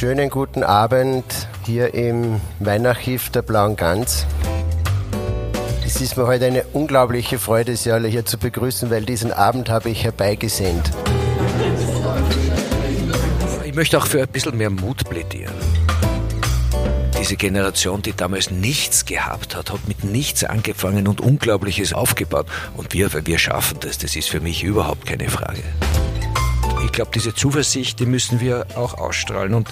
Schönen guten Abend hier im Weinarchiv der Blauen Gans. Es ist mir heute eine unglaubliche Freude, Sie alle hier zu begrüßen, weil diesen Abend habe ich herbeigesehnt. Ich möchte auch für ein bisschen mehr Mut plädieren. Diese Generation, die damals nichts gehabt hat, hat mit nichts angefangen und Unglaubliches aufgebaut. Und wir, wir schaffen das, das ist für mich überhaupt keine Frage. Ich glaube, diese Zuversicht, die müssen wir auch ausstrahlen. Und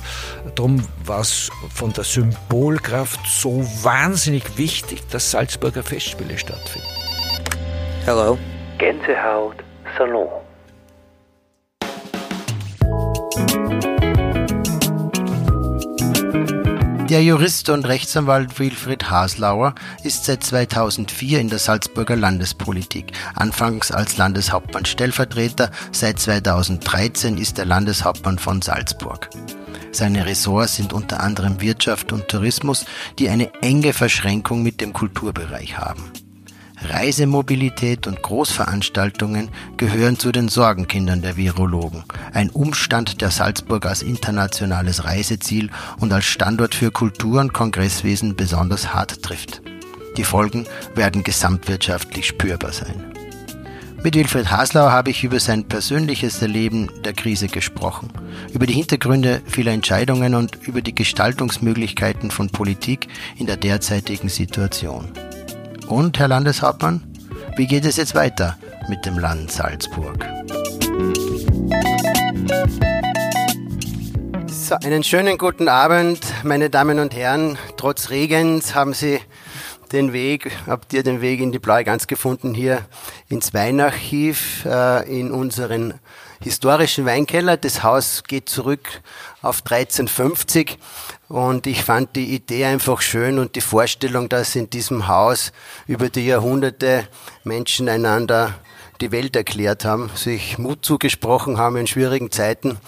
darum war es von der Symbolkraft so wahnsinnig wichtig, dass Salzburger Festspiele stattfinden. Hello. Gänsehaut Salon. Der Jurist und Rechtsanwalt Wilfried Haslauer ist seit 2004 in der Salzburger Landespolitik. Anfangs als Landeshauptmann Stellvertreter, seit 2013 ist er Landeshauptmann von Salzburg. Seine Ressorts sind unter anderem Wirtschaft und Tourismus, die eine enge Verschränkung mit dem Kulturbereich haben. Reisemobilität und Großveranstaltungen gehören zu den Sorgenkindern der Virologen. Ein Umstand, der Salzburg als internationales Reiseziel und als Standort für Kultur- und Kongresswesen besonders hart trifft. Die Folgen werden gesamtwirtschaftlich spürbar sein. Mit Wilfried Haslauer habe ich über sein persönliches Erleben der Krise gesprochen, über die Hintergründe vieler Entscheidungen und über die Gestaltungsmöglichkeiten von Politik in der derzeitigen Situation. Und, Herr Landeshauptmann, wie geht es jetzt weiter mit dem Land Salzburg? So, einen schönen guten Abend, meine Damen und Herren. Trotz Regens haben Sie den Weg, habt ihr den Weg in die Blaue Gans gefunden, hier ins Weinarchiv, äh, in unseren historischen Weinkeller. Das Haus geht zurück auf 1350 und ich fand die Idee einfach schön und die Vorstellung, dass in diesem Haus über die Jahrhunderte Menschen einander die Welt erklärt haben, sich Mut zugesprochen haben in schwierigen Zeiten,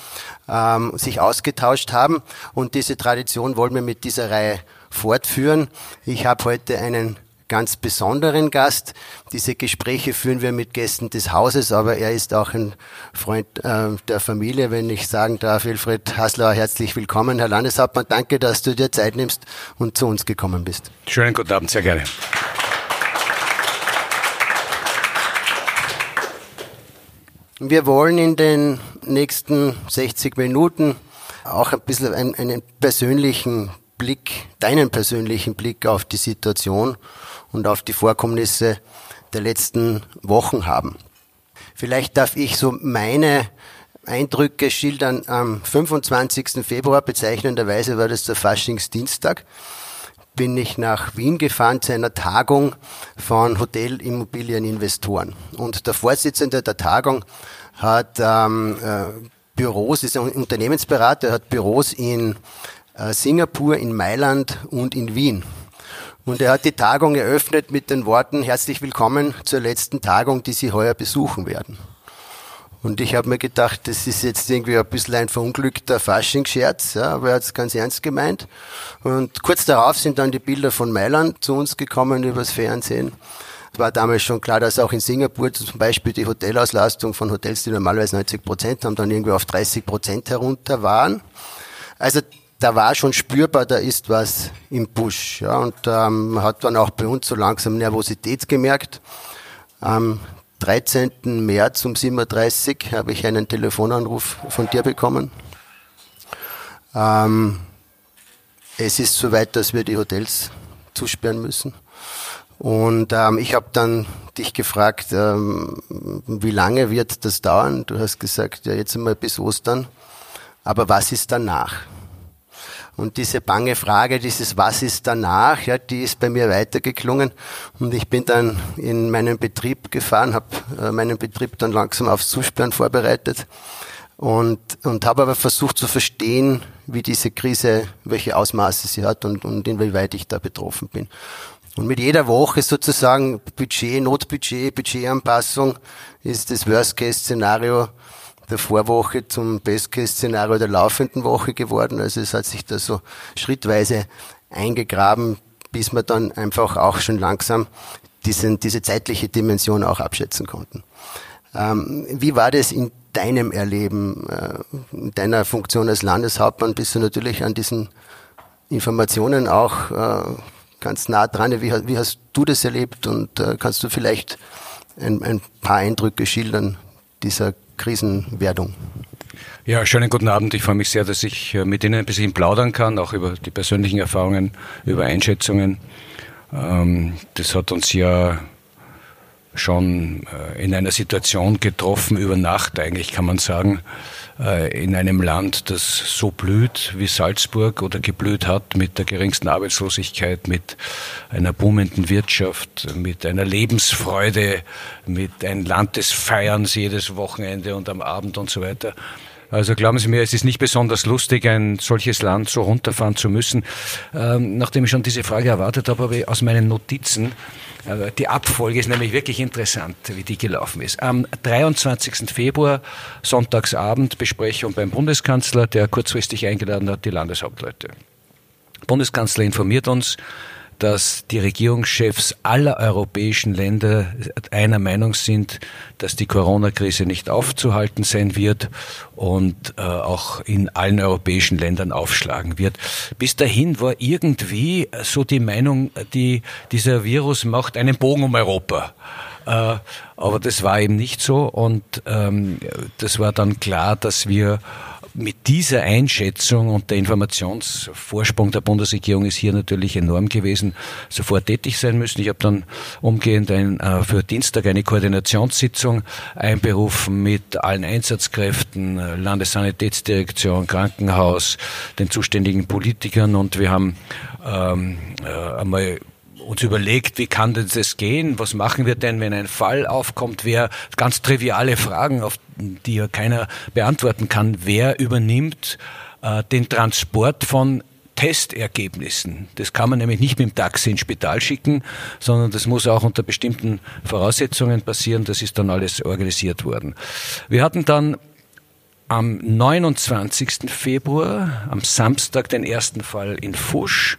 ähm, sich ausgetauscht haben. Und diese Tradition wollen wir mit dieser Reihe fortführen. Ich habe heute einen ganz besonderen Gast. Diese Gespräche führen wir mit Gästen des Hauses, aber er ist auch ein Freund äh, der Familie, wenn ich sagen darf. Wilfried Haslauer, herzlich willkommen. Herr Landeshauptmann, danke, dass du dir Zeit nimmst und zu uns gekommen bist. Schönen guten Abend, sehr gerne. Wir wollen in den nächsten 60 Minuten auch ein bisschen einen, einen persönlichen Blick, deinen persönlichen Blick auf die Situation und auf die Vorkommnisse der letzten Wochen haben. Vielleicht darf ich so meine Eindrücke schildern. Am 25. Februar, bezeichnenderweise war das der Faschingsdienstag, bin ich nach Wien gefahren zu einer Tagung von Hotelimmobilieninvestoren. Und der Vorsitzende der Tagung hat ähm, äh, Büros, ist ein Unternehmensberater, hat Büros in äh, Singapur, in Mailand und in Wien. Und er hat die Tagung eröffnet mit den Worten, herzlich willkommen zur letzten Tagung, die Sie heuer besuchen werden. Und ich habe mir gedacht, das ist jetzt irgendwie ein bisschen ein verunglückter Faschingsscherz, ja, aber er hat es ganz ernst gemeint. Und kurz darauf sind dann die Bilder von Mailand zu uns gekommen übers Fernsehen. Es war damals schon klar, dass auch in Singapur zum Beispiel die Hotelauslastung von Hotels, die normalerweise 90 Prozent haben, dann irgendwie auf 30 Prozent herunter waren. Also da war schon spürbar, da ist was im Busch. Ja, und ähm, hat dann auch bei uns so langsam Nervosität gemerkt. Am 13. März um 7.30 Uhr habe ich einen Telefonanruf von dir bekommen. Ähm, es ist soweit, dass wir die Hotels zusperren müssen. Und ähm, ich habe dann dich gefragt, ähm, wie lange wird das dauern? Du hast gesagt, ja jetzt einmal bis Ostern. Aber was ist danach? Und diese bange Frage, dieses Was ist danach, ja, die ist bei mir weitergeklungen. Und ich bin dann in meinen Betrieb gefahren, habe äh, meinen Betrieb dann langsam aufs Zusperren vorbereitet und, und habe aber versucht zu verstehen, wie diese Krise, welche Ausmaße sie hat und, und inwieweit ich da betroffen bin. Und mit jeder Woche sozusagen Budget, Notbudget, Budgetanpassung ist das Worst-Case-Szenario der Vorwoche zum Best-Case-Szenario der laufenden Woche geworden. Also es hat sich da so schrittweise eingegraben, bis wir dann einfach auch schon langsam diesen, diese zeitliche Dimension auch abschätzen konnten. Ähm, wie war das in deinem Erleben, äh, in deiner Funktion als Landeshauptmann bist du natürlich an diesen Informationen auch äh, ganz nah dran. Wie, wie hast du das erlebt und äh, kannst du vielleicht ein, ein paar Eindrücke schildern dieser Krisenwerdung? Ja, schönen guten Abend. Ich freue mich sehr, dass ich mit Ihnen ein bisschen plaudern kann, auch über die persönlichen Erfahrungen, über Einschätzungen. Ähm, das hat uns ja schon äh, in einer Situation getroffen, über Nacht eigentlich kann man sagen, äh, in einem Land, das so blüht wie Salzburg oder geblüht hat, mit der geringsten Arbeitslosigkeit, mit einer boomenden Wirtschaft, mit einer Lebensfreude, mit einem Land des Feierns jedes Wochenende und am Abend und so weiter. Also glauben Sie mir, es ist nicht besonders lustig, ein solches Land so runterfahren zu müssen. Ähm, nachdem ich schon diese Frage erwartet habe, habe ich aus meinen Notizen die Abfolge ist nämlich wirklich interessant, wie die gelaufen ist. Am 23. Februar, Sonntagsabend, Besprechung beim Bundeskanzler, der kurzfristig eingeladen hat, die Landeshauptleute. Bundeskanzler informiert uns, dass die Regierungschefs aller europäischen Länder einer Meinung sind, dass die Corona-Krise nicht aufzuhalten sein wird und äh, auch in allen europäischen Ländern aufschlagen wird. Bis dahin war irgendwie so die Meinung, die, dieser Virus macht einen Bogen um Europa. Äh, aber das war eben nicht so und ähm, das war dann klar, dass wir mit dieser Einschätzung und der Informationsvorsprung der Bundesregierung ist hier natürlich enorm gewesen, sofort tätig sein müssen. Ich habe dann umgehend ein, äh, für Dienstag eine Koordinationssitzung einberufen mit allen Einsatzkräften, äh, Landessanitätsdirektion, Krankenhaus, den zuständigen Politikern und wir haben ähm, äh, einmal uns überlegt, wie kann denn das gehen? Was machen wir denn, wenn ein Fall aufkommt? Wer, ganz triviale Fragen, auf die ja keiner beantworten kann. Wer übernimmt äh, den Transport von Testergebnissen. Das kann man nämlich nicht mit dem Taxi ins Spital schicken, sondern das muss auch unter bestimmten Voraussetzungen passieren. Das ist dann alles organisiert worden. Wir hatten dann am 29. Februar, am Samstag, den ersten Fall in Fusch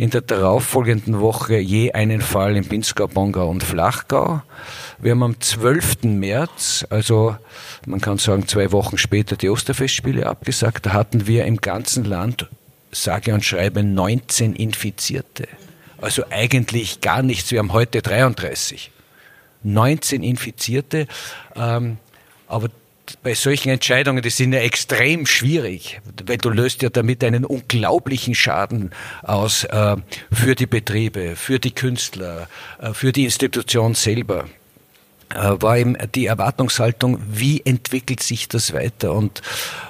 in der darauffolgenden Woche je einen Fall in Pinzgau, Bongau und Flachgau. Wir haben am 12. März, also man kann sagen zwei Wochen später, die Osterfestspiele abgesagt. Da hatten wir im ganzen Land, sage und schreibe, 19 Infizierte. Also eigentlich gar nichts. Wir haben heute 33. 19 Infizierte. Ähm, aber bei solchen Entscheidungen, die sind ja extrem schwierig, weil du löst ja damit einen unglaublichen Schaden aus äh, für die Betriebe, für die Künstler, äh, für die Institution selber äh, war eben die Erwartungshaltung, wie entwickelt sich das weiter? Und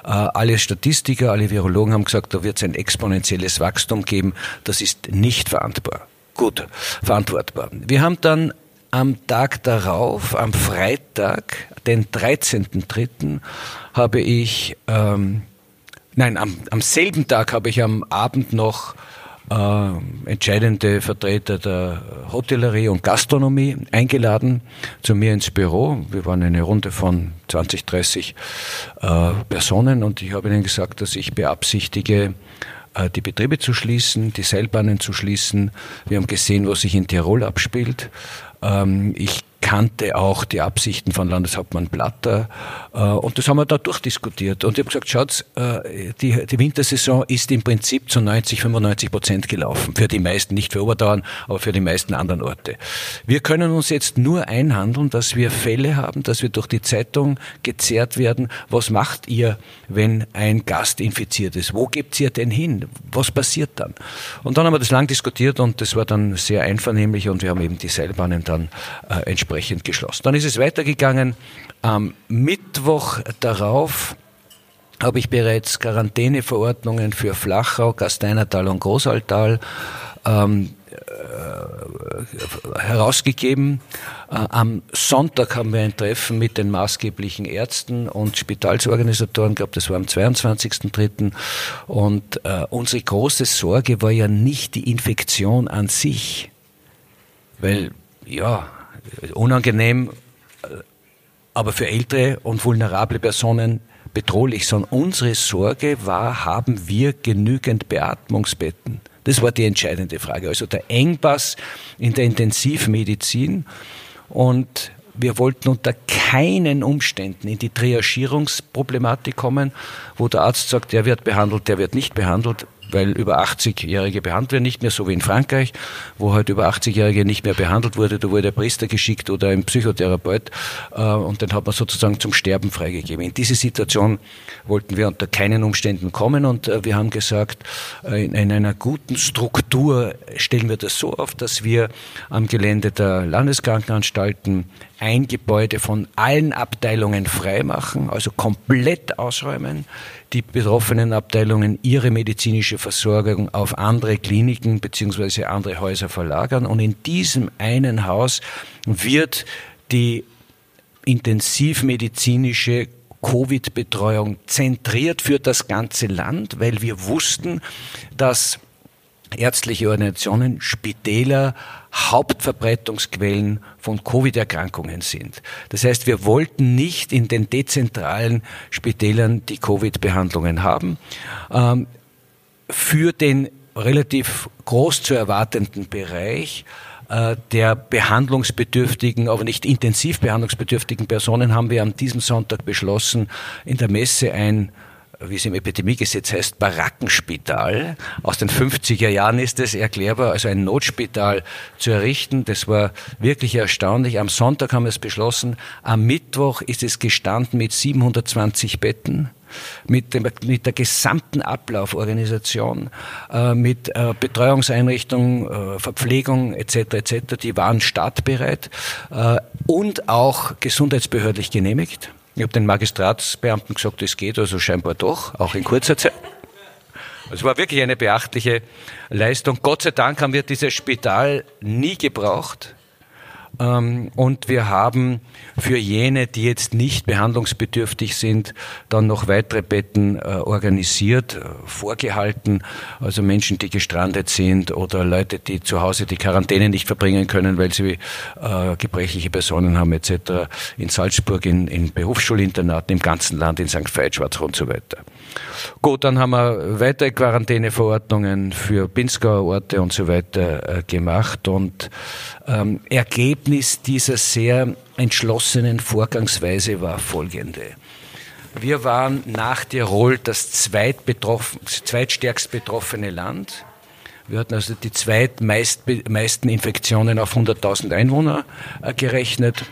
äh, alle Statistiker, alle Virologen haben gesagt, da wird es ein exponentielles Wachstum geben. Das ist nicht verantwortbar. Gut, verantwortbar. Wir haben dann am Tag darauf, am Freitag, den 13.3., habe ich, ähm, nein, am, am selben Tag habe ich am Abend noch äh, entscheidende Vertreter der Hotellerie und Gastronomie eingeladen zu mir ins Büro. Wir waren eine Runde von 20, 30 äh, Personen und ich habe ihnen gesagt, dass ich beabsichtige, äh, die Betriebe zu schließen, die Seilbahnen zu schließen. Wir haben gesehen, was sich in Tirol abspielt. Ähm, ich kannte auch die Absichten von Landeshauptmann Blatter äh, und das haben wir da durchdiskutiert. Und ich habe gesagt, schaut, äh, die, die Wintersaison ist im Prinzip zu 90, 95 Prozent gelaufen. Für die meisten, nicht für Oberdauern, aber für die meisten anderen Orte. Wir können uns jetzt nur einhandeln, dass wir Fälle haben, dass wir durch die Zeitung gezerrt werden. Was macht ihr, wenn ein Gast infiziert ist? Wo gebt ihr denn hin? Was passiert dann? Und dann haben wir das lang diskutiert und das war dann sehr einvernehmlich und wir haben eben die Seilbahnen dann äh, entsprechend entsprechend geschlossen. Dann ist es weitergegangen. Am Mittwoch darauf habe ich bereits Quarantäneverordnungen für Flachau, Gasteinertal und Großaltal ähm, äh, herausgegeben. Äh, am Sonntag haben wir ein Treffen mit den maßgeblichen Ärzten und Spitalsorganisatoren gehabt. Das war am 22.03. Und äh, unsere große Sorge war ja nicht die Infektion an sich, weil ja, unangenehm, äh, aber für ältere und vulnerable Personen bedrohlich, sondern unsere Sorge war, haben wir genügend Beatmungsbetten? Das war die entscheidende Frage. Also der Engpass in der Intensivmedizin. Und wir wollten unter keinen Umständen in die Triagierungsproblematik kommen, wo der Arzt sagt, der wird behandelt, der wird nicht behandelt weil über 80-Jährige behandelt werden nicht mehr, so wie in Frankreich, wo halt über 80-Jährige nicht mehr behandelt wurde. Da wurde der Priester geschickt oder ein Psychotherapeut äh, und den hat man sozusagen zum Sterben freigegeben. In diese Situation wollten wir unter keinen Umständen kommen und äh, wir haben gesagt, äh, in einer guten Struktur stellen wir das so auf, dass wir am Gelände der Landeskrankenanstalten ein Gebäude von allen Abteilungen freimachen, also komplett ausräumen, die betroffenen Abteilungen ihre medizinische Versorgung auf andere Kliniken beziehungsweise andere Häuser verlagern. Und in diesem einen Haus wird die intensivmedizinische Covid-Betreuung zentriert für das ganze Land, weil wir wussten, dass ärztliche Organisationen, Spitäler, Hauptverbreitungsquellen von Covid-Erkrankungen sind. Das heißt, wir wollten nicht in den dezentralen Spitälern die Covid-Behandlungen haben. Ähm, für den relativ groß zu erwartenden Bereich äh, der behandlungsbedürftigen, aber nicht intensiv behandlungsbedürftigen Personen haben wir an diesem Sonntag beschlossen, in der Messe ein wie es im Epidemiegesetz heißt, Barackenspital. Aus den 50er Jahren ist es erklärbar, also ein Notspital zu errichten. Das war wirklich erstaunlich. Am Sonntag haben wir es beschlossen. Am Mittwoch ist es gestanden mit 720 Betten mit, dem, mit der gesamten Ablauforganisation, äh, mit äh, Betreuungseinrichtung, äh, Verpflegung etc. etc. Die waren startbereit äh, und auch gesundheitsbehördlich genehmigt. Ich habe den Magistratsbeamten gesagt, es geht also scheinbar doch, auch in kurzer Zeit. Es war wirklich eine beachtliche Leistung. Gott sei Dank haben wir dieses Spital nie gebraucht. Ähm, und wir haben für jene, die jetzt nicht behandlungsbedürftig sind, dann noch weitere Betten äh, organisiert, äh, vorgehalten. Also Menschen, die gestrandet sind oder Leute, die zu Hause die Quarantäne nicht verbringen können, weil sie äh, gebrechliche Personen haben etc. In Salzburg, in, in Berufsschulinternaten, im ganzen Land, in St. Veit, Schwarzrohr und so weiter. Gut, dann haben wir weitere Quarantäneverordnungen für Pinzgauer Orte und so weiter äh, gemacht und ähm, Ergebnis dieser sehr entschlossenen Vorgangsweise war folgende. Wir waren nach Tirol das zweitstärkst betroffene Land. Wir hatten also die zweitmeisten Infektionen auf 100.000 Einwohner äh, gerechnet.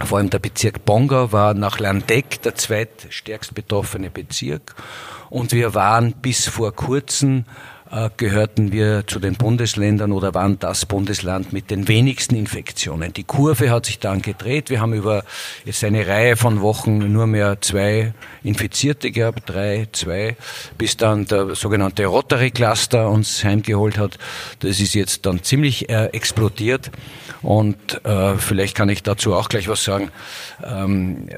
Vor allem der Bezirk Bonga war nach Landeck der zweitstärkst betroffene Bezirk. Und wir waren bis vor kurzem gehörten wir zu den Bundesländern oder waren das Bundesland mit den wenigsten Infektionen. Die Kurve hat sich dann gedreht. Wir haben über jetzt eine Reihe von Wochen nur mehr zwei Infizierte gehabt, drei, zwei, bis dann der sogenannte Rotary Cluster uns heimgeholt hat. Das ist jetzt dann ziemlich äh, explodiert. Und äh, vielleicht kann ich dazu auch gleich was sagen. Ähm,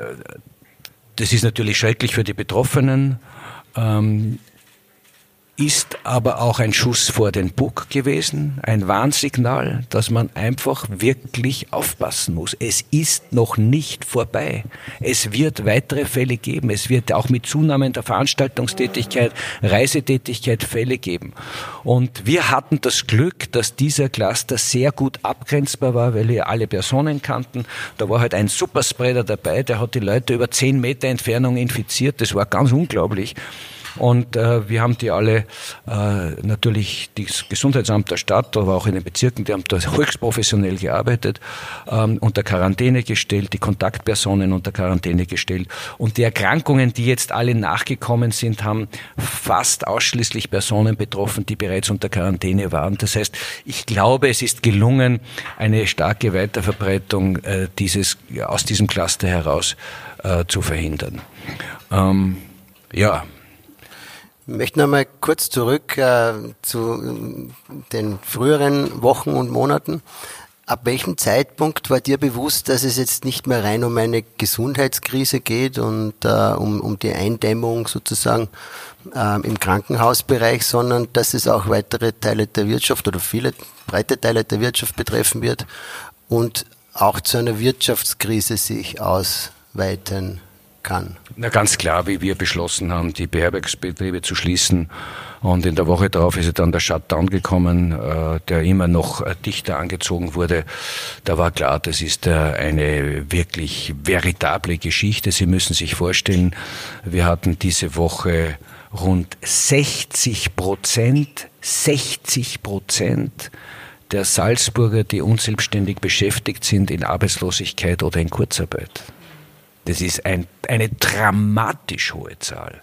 das ist natürlich schrecklich für die Betroffenen. Ähm, ist aber auch ein Schuss vor den Bug gewesen, ein Warnsignal, dass man einfach wirklich aufpassen muss. Es ist noch nicht vorbei. Es wird weitere Fälle geben. Es wird auch mit zunehmender Veranstaltungstätigkeit, Reisetätigkeit Fälle geben. Und wir hatten das Glück, dass dieser Cluster sehr gut abgrenzbar war, weil wir alle Personen kannten. Da war halt ein Superspreader dabei, der hat die Leute über zehn Meter Entfernung infiziert. Das war ganz unglaublich. Und äh, wir haben die alle, äh, natürlich das Gesundheitsamt der Stadt, aber auch in den Bezirken, die haben da höchst professionell gearbeitet, ähm, unter Quarantäne gestellt, die Kontaktpersonen unter Quarantäne gestellt. Und die Erkrankungen, die jetzt alle nachgekommen sind, haben fast ausschließlich Personen betroffen, die bereits unter Quarantäne waren. Das heißt, ich glaube, es ist gelungen, eine starke Weiterverbreitung äh, dieses, aus diesem Cluster heraus äh, zu verhindern. Ähm, ja, möchte noch mal kurz zurück äh, zu den früheren Wochen und Monaten. Ab welchem Zeitpunkt war dir bewusst, dass es jetzt nicht mehr rein um eine Gesundheitskrise geht und äh, um, um die Eindämmung sozusagen äh, im Krankenhausbereich, sondern dass es auch weitere Teile der Wirtschaft oder viele breite Teile der Wirtschaft betreffen wird und auch zu einer Wirtschaftskrise sich ausweiten kann? Na ganz klar, wie wir beschlossen haben, die Beherbergsbetriebe zu schließen. Und in der Woche darauf ist dann der Shutdown gekommen, äh, der immer noch äh, dichter angezogen wurde. Da war klar, das ist äh, eine wirklich veritable Geschichte. Sie müssen sich vorstellen, wir hatten diese Woche rund 60 Prozent, 60 Prozent der Salzburger, die unselbstständig beschäftigt sind, in Arbeitslosigkeit oder in Kurzarbeit. Das ist ein, eine dramatisch hohe Zahl.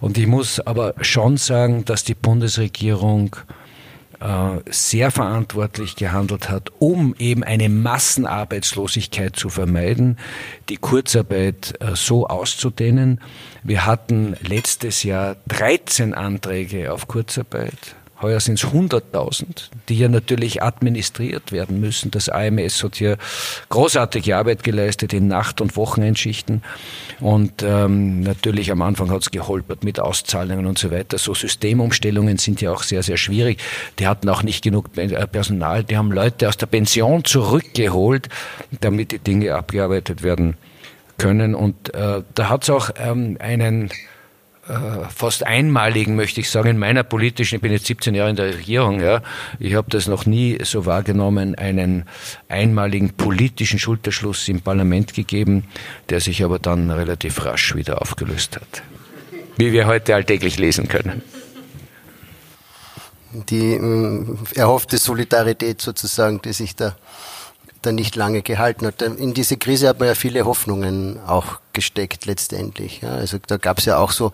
Und ich muss aber schon sagen, dass die Bundesregierung äh, sehr verantwortlich gehandelt hat, um eben eine Massenarbeitslosigkeit zu vermeiden, die Kurzarbeit äh, so auszudehnen. Wir hatten letztes Jahr 13 Anträge auf Kurzarbeit. Heuer sind es 100.000, die ja natürlich administriert werden müssen. Das AMS hat hier großartige Arbeit geleistet in Nacht- und Wochenendschichten. Und ähm, natürlich am Anfang hat es geholpert mit Auszahlungen und so weiter. So Systemumstellungen sind ja auch sehr, sehr schwierig. Die hatten auch nicht genug äh, Personal. Die haben Leute aus der Pension zurückgeholt, damit die Dinge abgearbeitet werden können. Und äh, da hat es auch ähm, einen fast einmaligen, möchte ich sagen, in meiner politischen, ich bin jetzt 17 Jahre in der Regierung, ja, ich habe das noch nie so wahrgenommen, einen einmaligen politischen Schulterschluss im Parlament gegeben, der sich aber dann relativ rasch wieder aufgelöst hat. Wie wir heute alltäglich lesen können. Die äh, erhoffte Solidarität sozusagen, die sich da dann nicht lange gehalten hat. In diese Krise hat man ja viele Hoffnungen auch gesteckt letztendlich. Ja. Also da gab es ja auch so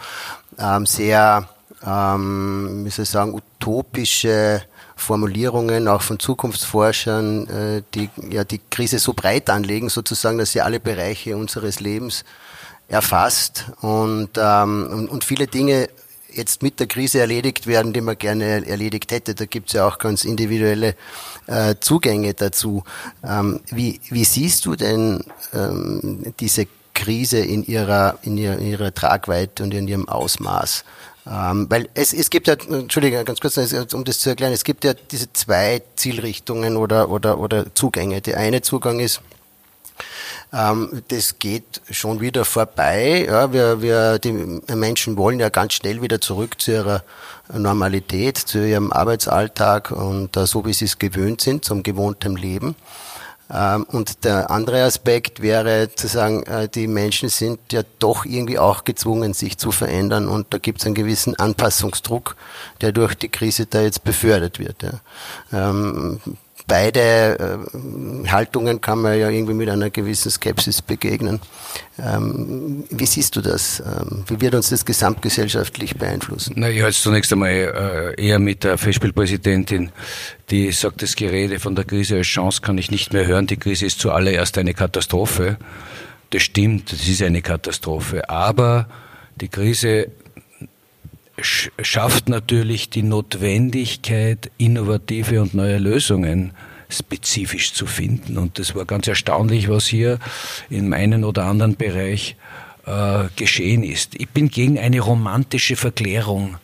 ähm, sehr, ähm, wie soll ich sagen, utopische Formulierungen auch von Zukunftsforschern, äh, die ja die Krise so breit anlegen, sozusagen, dass sie alle Bereiche unseres Lebens erfasst und, ähm, und, und viele Dinge jetzt mit der Krise erledigt werden, die man gerne erledigt hätte. Da gibt es ja auch ganz individuelle äh, Zugänge dazu. Ähm, wie, wie siehst du denn ähm, diese Krise in ihrer, in ihrer, in ihrer Tragweite und in ihrem Ausmaß? Ähm, weil es, es gibt ja, Entschuldigung, ganz kurz, um das zu erklären, es gibt ja diese zwei Zielrichtungen oder, oder, oder Zugänge. Der eine Zugang ist, das geht schon wieder vorbei. Ja, wir, wir, die Menschen wollen ja ganz schnell wieder zurück zu ihrer Normalität, zu ihrem Arbeitsalltag und äh, so wie sie es gewöhnt sind, zum gewohnten Leben. Ähm, und der andere Aspekt wäre zu sagen, äh, die Menschen sind ja doch irgendwie auch gezwungen, sich zu verändern und da gibt es einen gewissen Anpassungsdruck, der durch die Krise da jetzt befördert wird. Ja. Beide äh, Haltungen kann man ja irgendwie mit einer gewissen Skepsis begegnen. Ähm, wie siehst du das? Ähm, wie wird uns das gesamtgesellschaftlich beeinflussen? Na, ich halte zunächst einmal äh, eher mit der Festspielpräsidentin, die sagt, das Gerede von der Krise als Chance kann ich nicht mehr hören. Die Krise ist zuallererst eine Katastrophe. Das stimmt, das ist eine Katastrophe. Aber die Krise schafft natürlich die Notwendigkeit, innovative und neue Lösungen spezifisch zu finden. Und das war ganz erstaunlich, was hier in einem oder anderen Bereich äh, geschehen ist. Ich bin gegen eine romantische Verklärung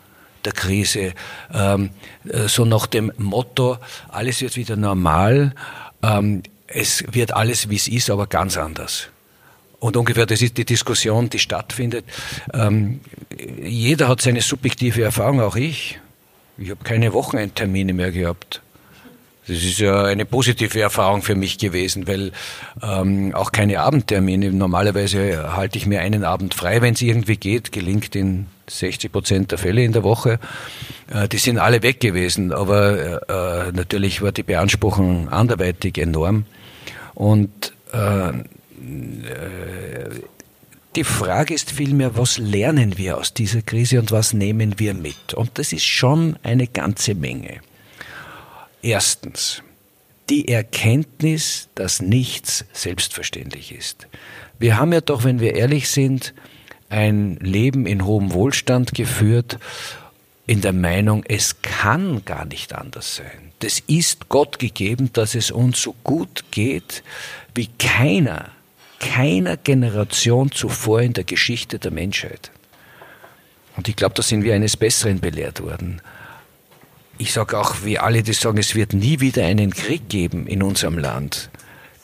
der Krise, ähm, äh, so nach dem Motto, alles wird wieder normal, ähm, es wird alles, wie es ist, aber ganz anders. Und ungefähr das ist die Diskussion, die stattfindet. Ähm, jeder hat seine subjektive Erfahrung, auch ich. Ich habe keine Wochenendtermine mehr gehabt. Das ist ja eine positive Erfahrung für mich gewesen, weil ähm, auch keine Abendtermine. Normalerweise halte ich mir einen Abend frei, wenn es irgendwie geht. Gelingt in 60 Prozent der Fälle in der Woche. Äh, die sind alle weg gewesen, aber äh, natürlich war die Beanspruchung anderweitig enorm. Und äh, die Frage ist vielmehr, was lernen wir aus dieser Krise und was nehmen wir mit? Und das ist schon eine ganze Menge. Erstens, die Erkenntnis, dass nichts selbstverständlich ist. Wir haben ja doch, wenn wir ehrlich sind, ein Leben in hohem Wohlstand geführt, in der Meinung, es kann gar nicht anders sein. Das ist Gott gegeben, dass es uns so gut geht, wie keiner keiner Generation zuvor in der Geschichte der Menschheit. Und ich glaube, da sind wir eines Besseren belehrt worden. Ich sage auch, wie alle, die sagen, es wird nie wieder einen Krieg geben in unserem Land.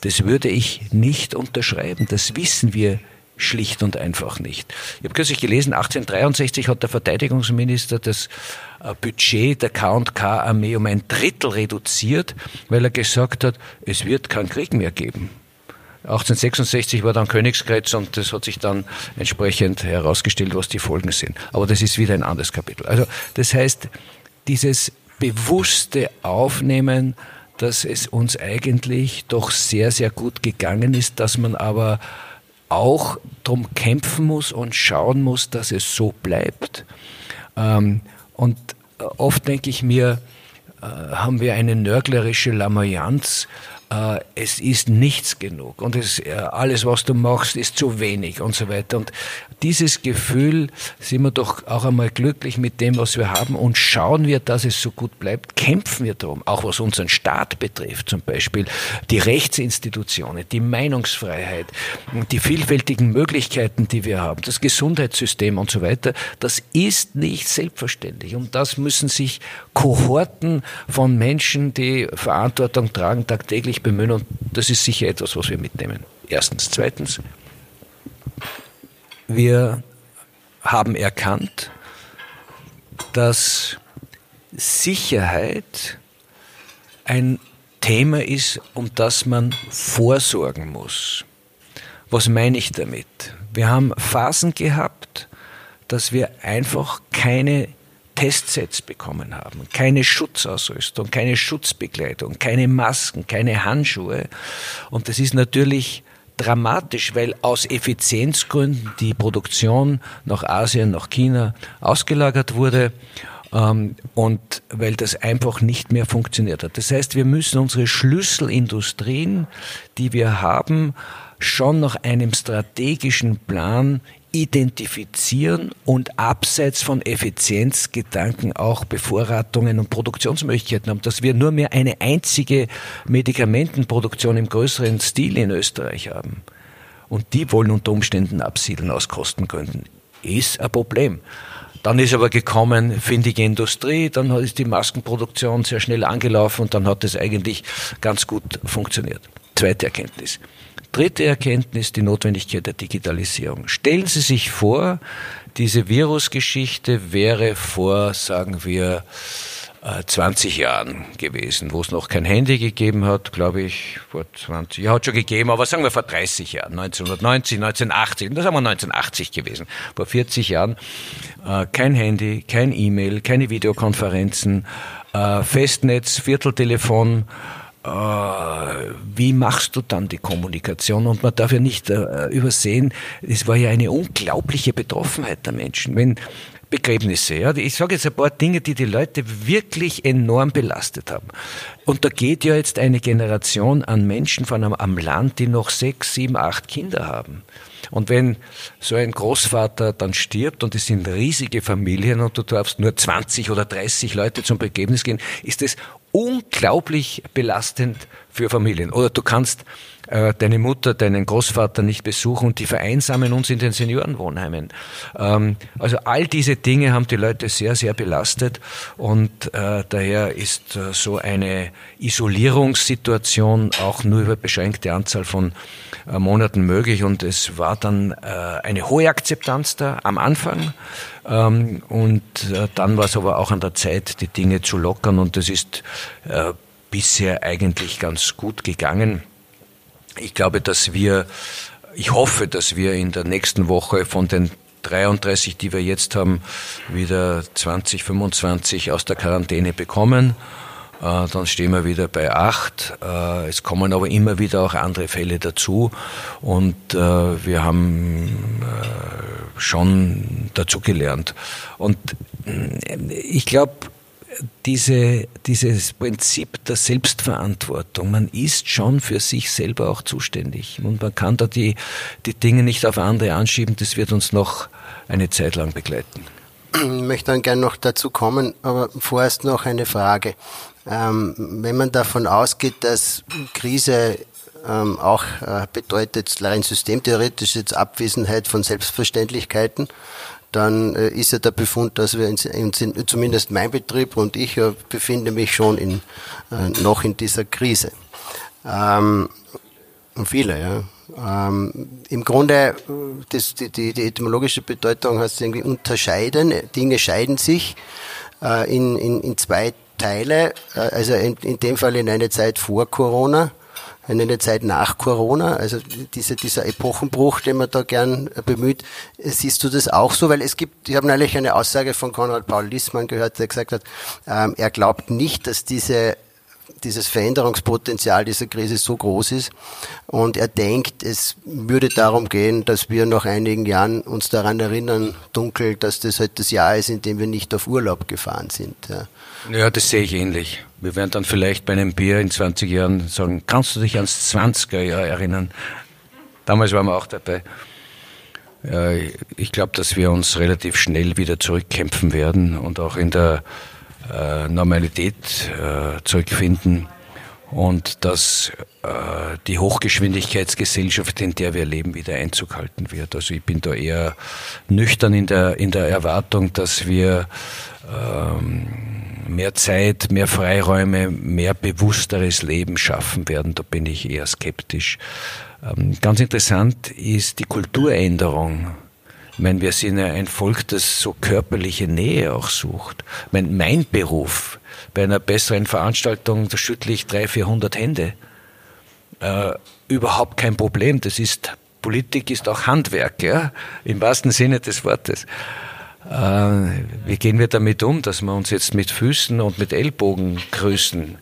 Das würde ich nicht unterschreiben. Das wissen wir schlicht und einfach nicht. Ich habe kürzlich gelesen, 1863 hat der Verteidigungsminister das äh, Budget der K&K-Armee um ein Drittel reduziert, weil er gesagt hat, es wird keinen Krieg mehr geben. 1866 war dann Königskreuz und das hat sich dann entsprechend herausgestellt, was die Folgen sind. Aber das ist wieder ein anderes Kapitel. Also das heißt, dieses bewusste Aufnehmen, dass es uns eigentlich doch sehr, sehr gut gegangen ist, dass man aber auch darum kämpfen muss und schauen muss, dass es so bleibt. Ähm, und oft denke ich mir, äh, haben wir eine nörglerische Lamoyanz, äh, es ist nichts genug und es, äh, alles, was du machst, ist zu wenig und so weiter. Und dieses Gefühl, sind wir doch auch einmal glücklich mit dem, was wir haben und schauen wir, dass es so gut bleibt, kämpfen wir darum, auch was unseren Staat betrifft, zum Beispiel die Rechtsinstitutionen, die Meinungsfreiheit, die vielfältigen Möglichkeiten, die wir haben, das Gesundheitssystem und so weiter, das ist nicht selbstverständlich. Und das müssen sich Kohorten von Menschen, die Verantwortung tragen, tagtäglich bemühen und das ist sicher etwas, was wir mitnehmen. Erstens. Zweitens, wir haben erkannt, dass Sicherheit ein Thema ist, um das man vorsorgen muss. Was meine ich damit? Wir haben Phasen gehabt, dass wir einfach keine Testsets bekommen haben, keine Schutzausrüstung, keine Schutzbekleidung, keine Masken, keine Handschuhe. Und das ist natürlich dramatisch, weil aus Effizienzgründen die Produktion nach Asien, nach China ausgelagert wurde ähm, und weil das einfach nicht mehr funktioniert hat. Das heißt, wir müssen unsere Schlüsselindustrien, die wir haben, schon nach einem strategischen Plan identifizieren und abseits von Effizienzgedanken auch Bevorratungen und Produktionsmöglichkeiten haben, dass wir nur mehr eine einzige Medikamentenproduktion im größeren Stil in Österreich haben. Und die wollen unter Umständen absiedeln aus Kostengründen. Ist ein Problem. Dann ist aber gekommen findige Industrie, dann ist die Maskenproduktion sehr schnell angelaufen und dann hat es eigentlich ganz gut funktioniert. Zweite Erkenntnis. Dritte Erkenntnis, die Notwendigkeit der Digitalisierung. Stellen Sie sich vor, diese Virusgeschichte wäre vor, sagen wir, 20 äh, Jahren gewesen, wo es noch kein Handy gegeben hat, glaube ich, vor 20, ja, hat schon gegeben, aber sagen wir vor 30 Jahren, 1990, 1980, das haben wir 1980 gewesen, vor 40 Jahren, äh, kein Handy, kein E-Mail, keine Videokonferenzen, äh, Festnetz, Vierteltelefon, wie machst du dann die Kommunikation? Und man darf ja nicht äh, übersehen, es war ja eine unglaubliche Betroffenheit der Menschen. Wenn Begräbnisse, ja, ich sage jetzt ein paar Dinge, die die Leute wirklich enorm belastet haben. Und da geht ja jetzt eine Generation an Menschen von einem, am Land, die noch sechs, sieben, acht Kinder haben. Und wenn so ein Großvater dann stirbt und es sind riesige Familien und du darfst nur 20 oder 30 Leute zum Begräbnis gehen, ist es unglaublich belastend für Familien. Oder du kannst äh, deine Mutter, deinen Großvater nicht besuchen und die vereinsamen uns in den Seniorenwohnheimen. Ähm, also all diese Dinge haben die Leute sehr, sehr belastet und äh, daher ist äh, so eine Isolierungssituation auch nur über beschränkte Anzahl von äh, Monaten möglich und es war dann äh, eine hohe Akzeptanz da am Anfang und äh, dann war es aber auch an der Zeit, die Dinge zu lockern und das ist bisher eigentlich ganz gut gegangen. Ich glaube, dass wir, ich hoffe, dass wir in der nächsten Woche von den 33, die wir jetzt haben, wieder 20, 25 aus der Quarantäne bekommen. Äh, dann stehen wir wieder bei acht. Äh, es kommen aber immer wieder auch andere Fälle dazu. Und äh, wir haben schon dazu gelernt. Und ich glaube, diese, dieses Prinzip der Selbstverantwortung. Man ist schon für sich selber auch zuständig. Und man kann da die, die Dinge nicht auf andere anschieben. Das wird uns noch eine Zeit lang begleiten. Ich möchte dann gerne noch dazu kommen, aber vorerst noch eine Frage. Ähm, wenn man davon ausgeht, dass Krise ähm, auch äh, bedeutet rein systemtheoretisch jetzt Abwesenheit von Selbstverständlichkeiten, dann äh, ist ja der Befund, dass wir uns, in, zumindest mein Betrieb und ich ja, befinde mich schon in, äh, noch in dieser Krise. Ähm, viele, ja. Ähm, Im Grunde, das, die, die, die etymologische Bedeutung heißt irgendwie unterscheiden. Dinge scheiden sich äh, in, in, in zwei Teile. Äh, also in, in dem Fall in eine Zeit vor Corona eine Zeit nach Corona, also diese, dieser Epochenbruch, den man da gern bemüht. Siehst du das auch so? Weil es gibt, ich habe neulich eine Aussage von Konrad Paul Lissmann gehört, der gesagt hat, ähm, er glaubt nicht, dass diese dieses Veränderungspotenzial dieser Krise so groß ist. Und er denkt, es würde darum gehen, dass wir nach einigen Jahren uns daran erinnern, dunkel, dass das halt das Jahr ist, in dem wir nicht auf Urlaub gefahren sind. Ja, ja das sehe ich ähnlich. Wir werden dann vielleicht bei einem Bier in 20 Jahren sagen, kannst du dich ans 20er Jahr erinnern? Damals waren wir auch dabei. Ich glaube, dass wir uns relativ schnell wieder zurückkämpfen werden und auch in der äh, Normalität äh, zurückfinden und dass äh, die Hochgeschwindigkeitsgesellschaft, in der wir leben, wieder Einzug halten wird. Also ich bin da eher nüchtern in der, in der Erwartung, dass wir ähm, mehr Zeit, mehr Freiräume, mehr bewussteres Leben schaffen werden. Da bin ich eher skeptisch. Ähm, ganz interessant ist die Kulturänderung ich meine, wir sind ja ein Volk, das so körperliche Nähe auch sucht. Ich meine, mein Beruf, bei einer besseren Veranstaltung, da schüttle ich 300, 400 Hände. Äh, überhaupt kein Problem. Das ist, Politik ist auch Handwerk, ja, im wahrsten Sinne des Wortes. Äh, wie gehen wir damit um, dass wir uns jetzt mit Füßen und mit Ellbogen grüßen?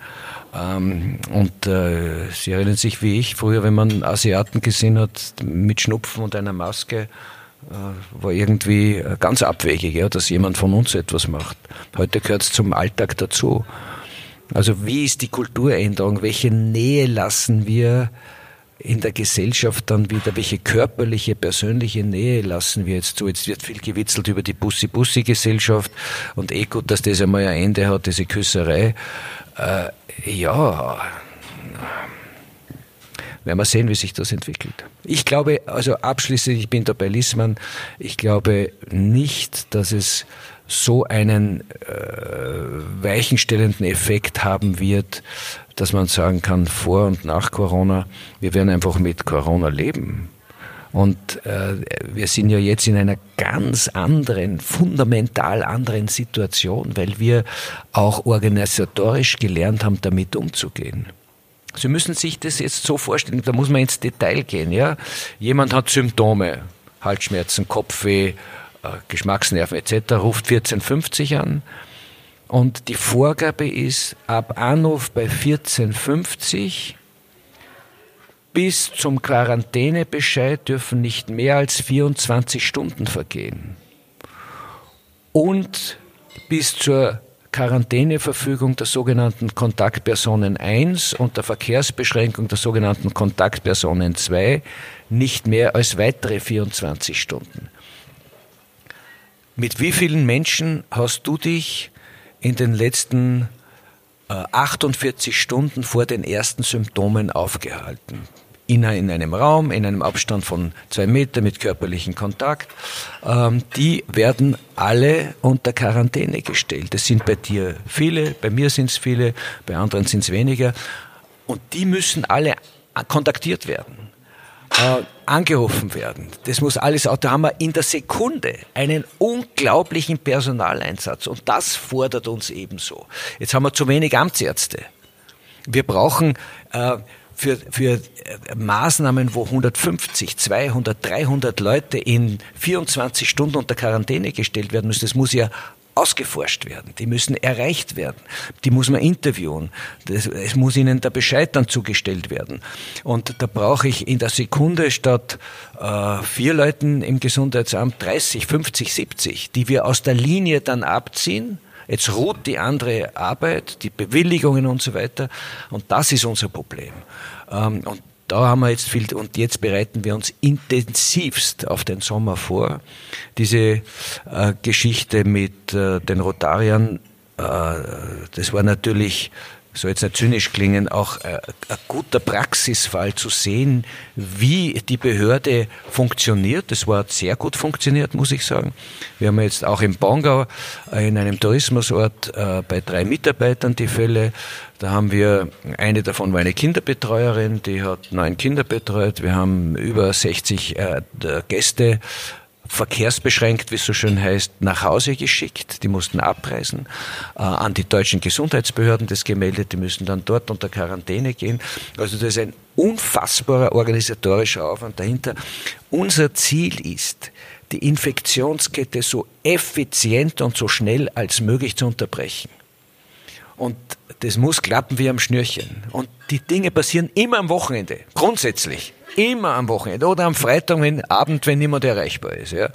Ähm, und äh, Sie erinnern sich wie ich, früher, wenn man Asiaten gesehen hat, mit Schnupfen und einer Maske, war irgendwie ganz abwegig, ja, dass jemand von uns etwas macht. Heute gehört es zum Alltag dazu. Also wie ist die Kulturänderung? Welche Nähe lassen wir in der Gesellschaft dann wieder? Welche körperliche, persönliche Nähe lassen wir jetzt zu? Jetzt wird viel gewitzelt über die Bussi-Bussi-Gesellschaft und eh gut, dass das einmal ein Ende hat, diese Küsserei. Äh, ja, werden wir sehen, wie sich das entwickelt. Ich glaube, also abschließend, ich bin da bei Lissmann, ich glaube nicht, dass es so einen äh, weichenstellenden Effekt haben wird, dass man sagen kann, vor und nach Corona, wir werden einfach mit Corona leben. Und äh, wir sind ja jetzt in einer ganz anderen, fundamental anderen Situation, weil wir auch organisatorisch gelernt haben, damit umzugehen. Sie müssen sich das jetzt so vorstellen, da muss man ins Detail gehen. Ja? Jemand hat Symptome, Halsschmerzen, Kopfweh, äh, Geschmacksnerven etc., ruft 1450 an. Und die Vorgabe ist, ab Anruf bei 1450 bis zum Quarantänebescheid dürfen nicht mehr als 24 Stunden vergehen. Und bis zur Quarantäneverfügung der sogenannten Kontaktpersonen 1 und der Verkehrsbeschränkung der sogenannten Kontaktpersonen 2 nicht mehr als weitere 24 Stunden. Mit wie vielen Menschen hast du dich in den letzten 48 äh, Stunden vor den ersten Symptomen aufgehalten? In, einem Raum, in einem Abstand von zwei Meter mit körperlichem Kontakt, ähm, die werden alle unter Quarantäne gestellt. Das sind bei dir viele, bei mir sind es viele, bei anderen sind es weniger. Und die müssen alle kontaktiert werden. Äh, angerufen werden. Das muss alles, da haben wir in der Sekunde einen unglaublichen Personaleinsatz und das fordert uns ebenso. Jetzt haben wir zu wenig Amtsärzte. Wir brauchen äh, für, für äh, Maßnahmen, wo 150, 200, 300 Leute in 24 Stunden unter Quarantäne gestellt werden müssen, das muss ja ausgeforscht werden, die müssen erreicht werden, die muss man interviewen, das, es muss ihnen der Bescheid dann zugestellt werden. Und da brauche ich in der Sekunde statt äh, vier Leuten im Gesundheitsamt 30, 50, 70, die wir aus der Linie dann abziehen, Jetzt ruht die andere Arbeit, die Bewilligungen und so weiter. Und das ist unser Problem. Ähm, und da haben wir jetzt viel, und jetzt bereiten wir uns intensivst auf den Sommer vor. Diese äh, Geschichte mit äh, den Rotariern, äh, das war natürlich soll jetzt nicht zynisch klingen, auch äh, ein guter Praxisfall zu sehen, wie die Behörde funktioniert. Das war sehr gut funktioniert, muss ich sagen. Wir haben jetzt auch im Bongau äh, in einem Tourismusort äh, bei drei Mitarbeitern die Fälle. Da haben wir, eine davon war eine Kinderbetreuerin, die hat neun Kinder betreut. Wir haben über 60 Gäste verkehrsbeschränkt, wie es so schön heißt, nach Hause geschickt. Die mussten abreisen, äh, an die deutschen Gesundheitsbehörden das gemeldet, die müssen dann dort unter Quarantäne gehen. Also das ist ein unfassbarer organisatorischer Aufwand dahinter. Unser Ziel ist, die Infektionskette so effizient und so schnell als möglich zu unterbrechen. Und das muss klappen wie am Schnürchen. Und die Dinge passieren immer am Wochenende, grundsätzlich. Immer am Wochenende oder am Freitag, wenn Abend, wenn niemand erreichbar ist. Ja.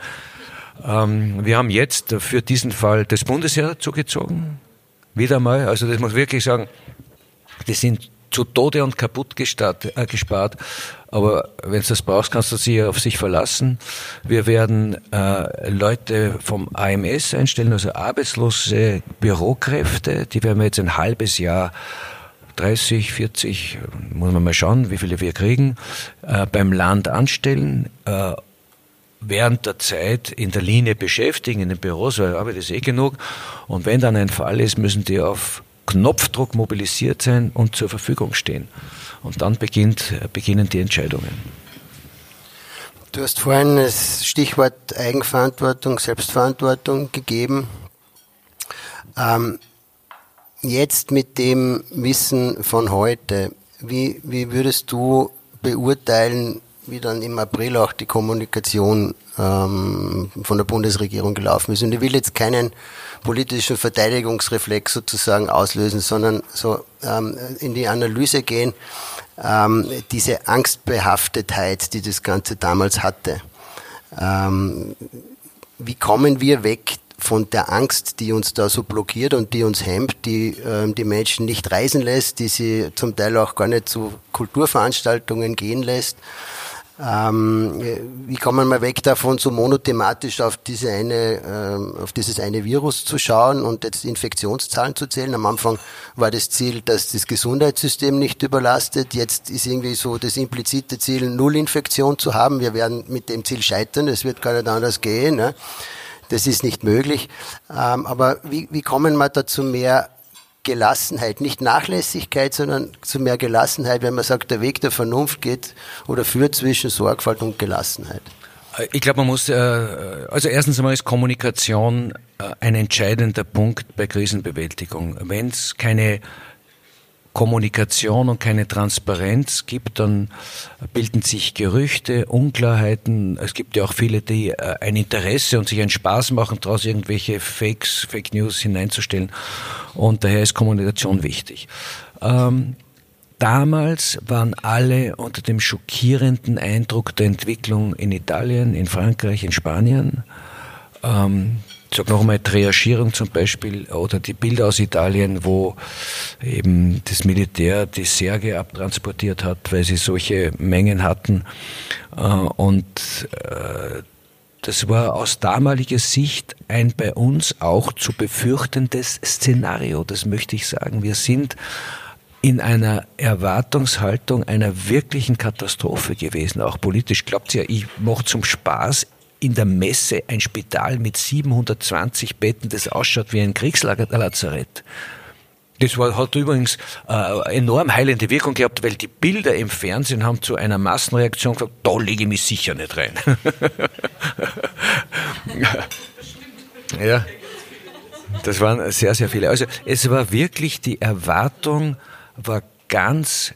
Ähm, wir haben jetzt für diesen Fall das Bundesheer zugezogen. Wieder mal. Also das muss wirklich sagen, die sind zu Tode und kaputt gestart, äh, gespart. Aber wenn du das brauchst, kannst du sie auf sich verlassen. Wir werden äh, Leute vom AMS einstellen, also arbeitslose Bürokräfte. Die werden wir jetzt ein halbes Jahr 30, 40, muss man mal schauen, wie viele wir kriegen, äh, beim Land anstellen, äh, während der Zeit in der Linie beschäftigen, in den Büros, weil Arbeit ist eh genug. Und wenn dann ein Fall ist, müssen die auf Knopfdruck mobilisiert sein und zur Verfügung stehen. Und dann beginnt, beginnen die Entscheidungen. Du hast vorhin das Stichwort Eigenverantwortung, Selbstverantwortung gegeben. Ähm, jetzt mit dem Wissen von heute, wie, wie würdest du beurteilen, wie dann im April auch die Kommunikation ähm, von der Bundesregierung gelaufen ist? Und ich will jetzt keinen politischen Verteidigungsreflex sozusagen auslösen, sondern so ähm, in die Analyse gehen, ähm, diese Angstbehaftetheit, die das Ganze damals hatte. Ähm, wie kommen wir weg von der Angst, die uns da so blockiert und die uns hemmt, die ähm, die Menschen nicht reisen lässt, die sie zum Teil auch gar nicht zu Kulturveranstaltungen gehen lässt. Ähm, wie kommen wir weg davon, so monothematisch auf diese eine, ähm, auf dieses eine Virus zu schauen und jetzt Infektionszahlen zu zählen? Am Anfang war das Ziel, dass das Gesundheitssystem nicht überlastet. Jetzt ist irgendwie so das implizite Ziel, Null Infektion zu haben. Wir werden mit dem Ziel scheitern. Es wird gar nicht anders gehen. Ne? Das ist nicht möglich. Ähm, aber wie, wie kommen wir dazu mehr Gelassenheit, nicht Nachlässigkeit, sondern zu mehr Gelassenheit, wenn man sagt, der Weg der Vernunft geht oder führt zwischen Sorgfalt und Gelassenheit? Ich glaube, man muss, äh, also erstens einmal ist Kommunikation äh, ein entscheidender Punkt bei Krisenbewältigung. Wenn es keine Kommunikation und keine Transparenz gibt, dann bilden sich Gerüchte, Unklarheiten. Es gibt ja auch viele, die äh, ein Interesse und sich einen Spaß machen, daraus irgendwelche Fakes, Fake News hineinzustellen. Und daher ist Kommunikation wichtig. Ähm, damals waren alle unter dem schockierenden Eindruck der Entwicklung in Italien, in Frankreich, in Spanien. Ähm, ich sage nochmal Triagierung zum Beispiel oder die Bilder aus Italien, wo eben das Militär die Särge abtransportiert hat, weil sie solche Mengen hatten. Äh, und äh, das war aus damaliger Sicht ein bei uns auch zu befürchtendes Szenario. Das möchte ich sagen. Wir sind in einer Erwartungshaltung einer wirklichen Katastrophe gewesen, auch politisch. Glaubt ihr, ich mache zum Spaß in der Messe ein Spital mit 720 Betten, das ausschaut wie ein Kriegslagerlazarett. Das war, hat übrigens äh, enorm heilende Wirkung gehabt, weil die Bilder im Fernsehen haben zu einer Massenreaktion gesagt, da lege ich mich sicher nicht rein. ja, das waren sehr, sehr viele. Also es war wirklich, die Erwartung war ganz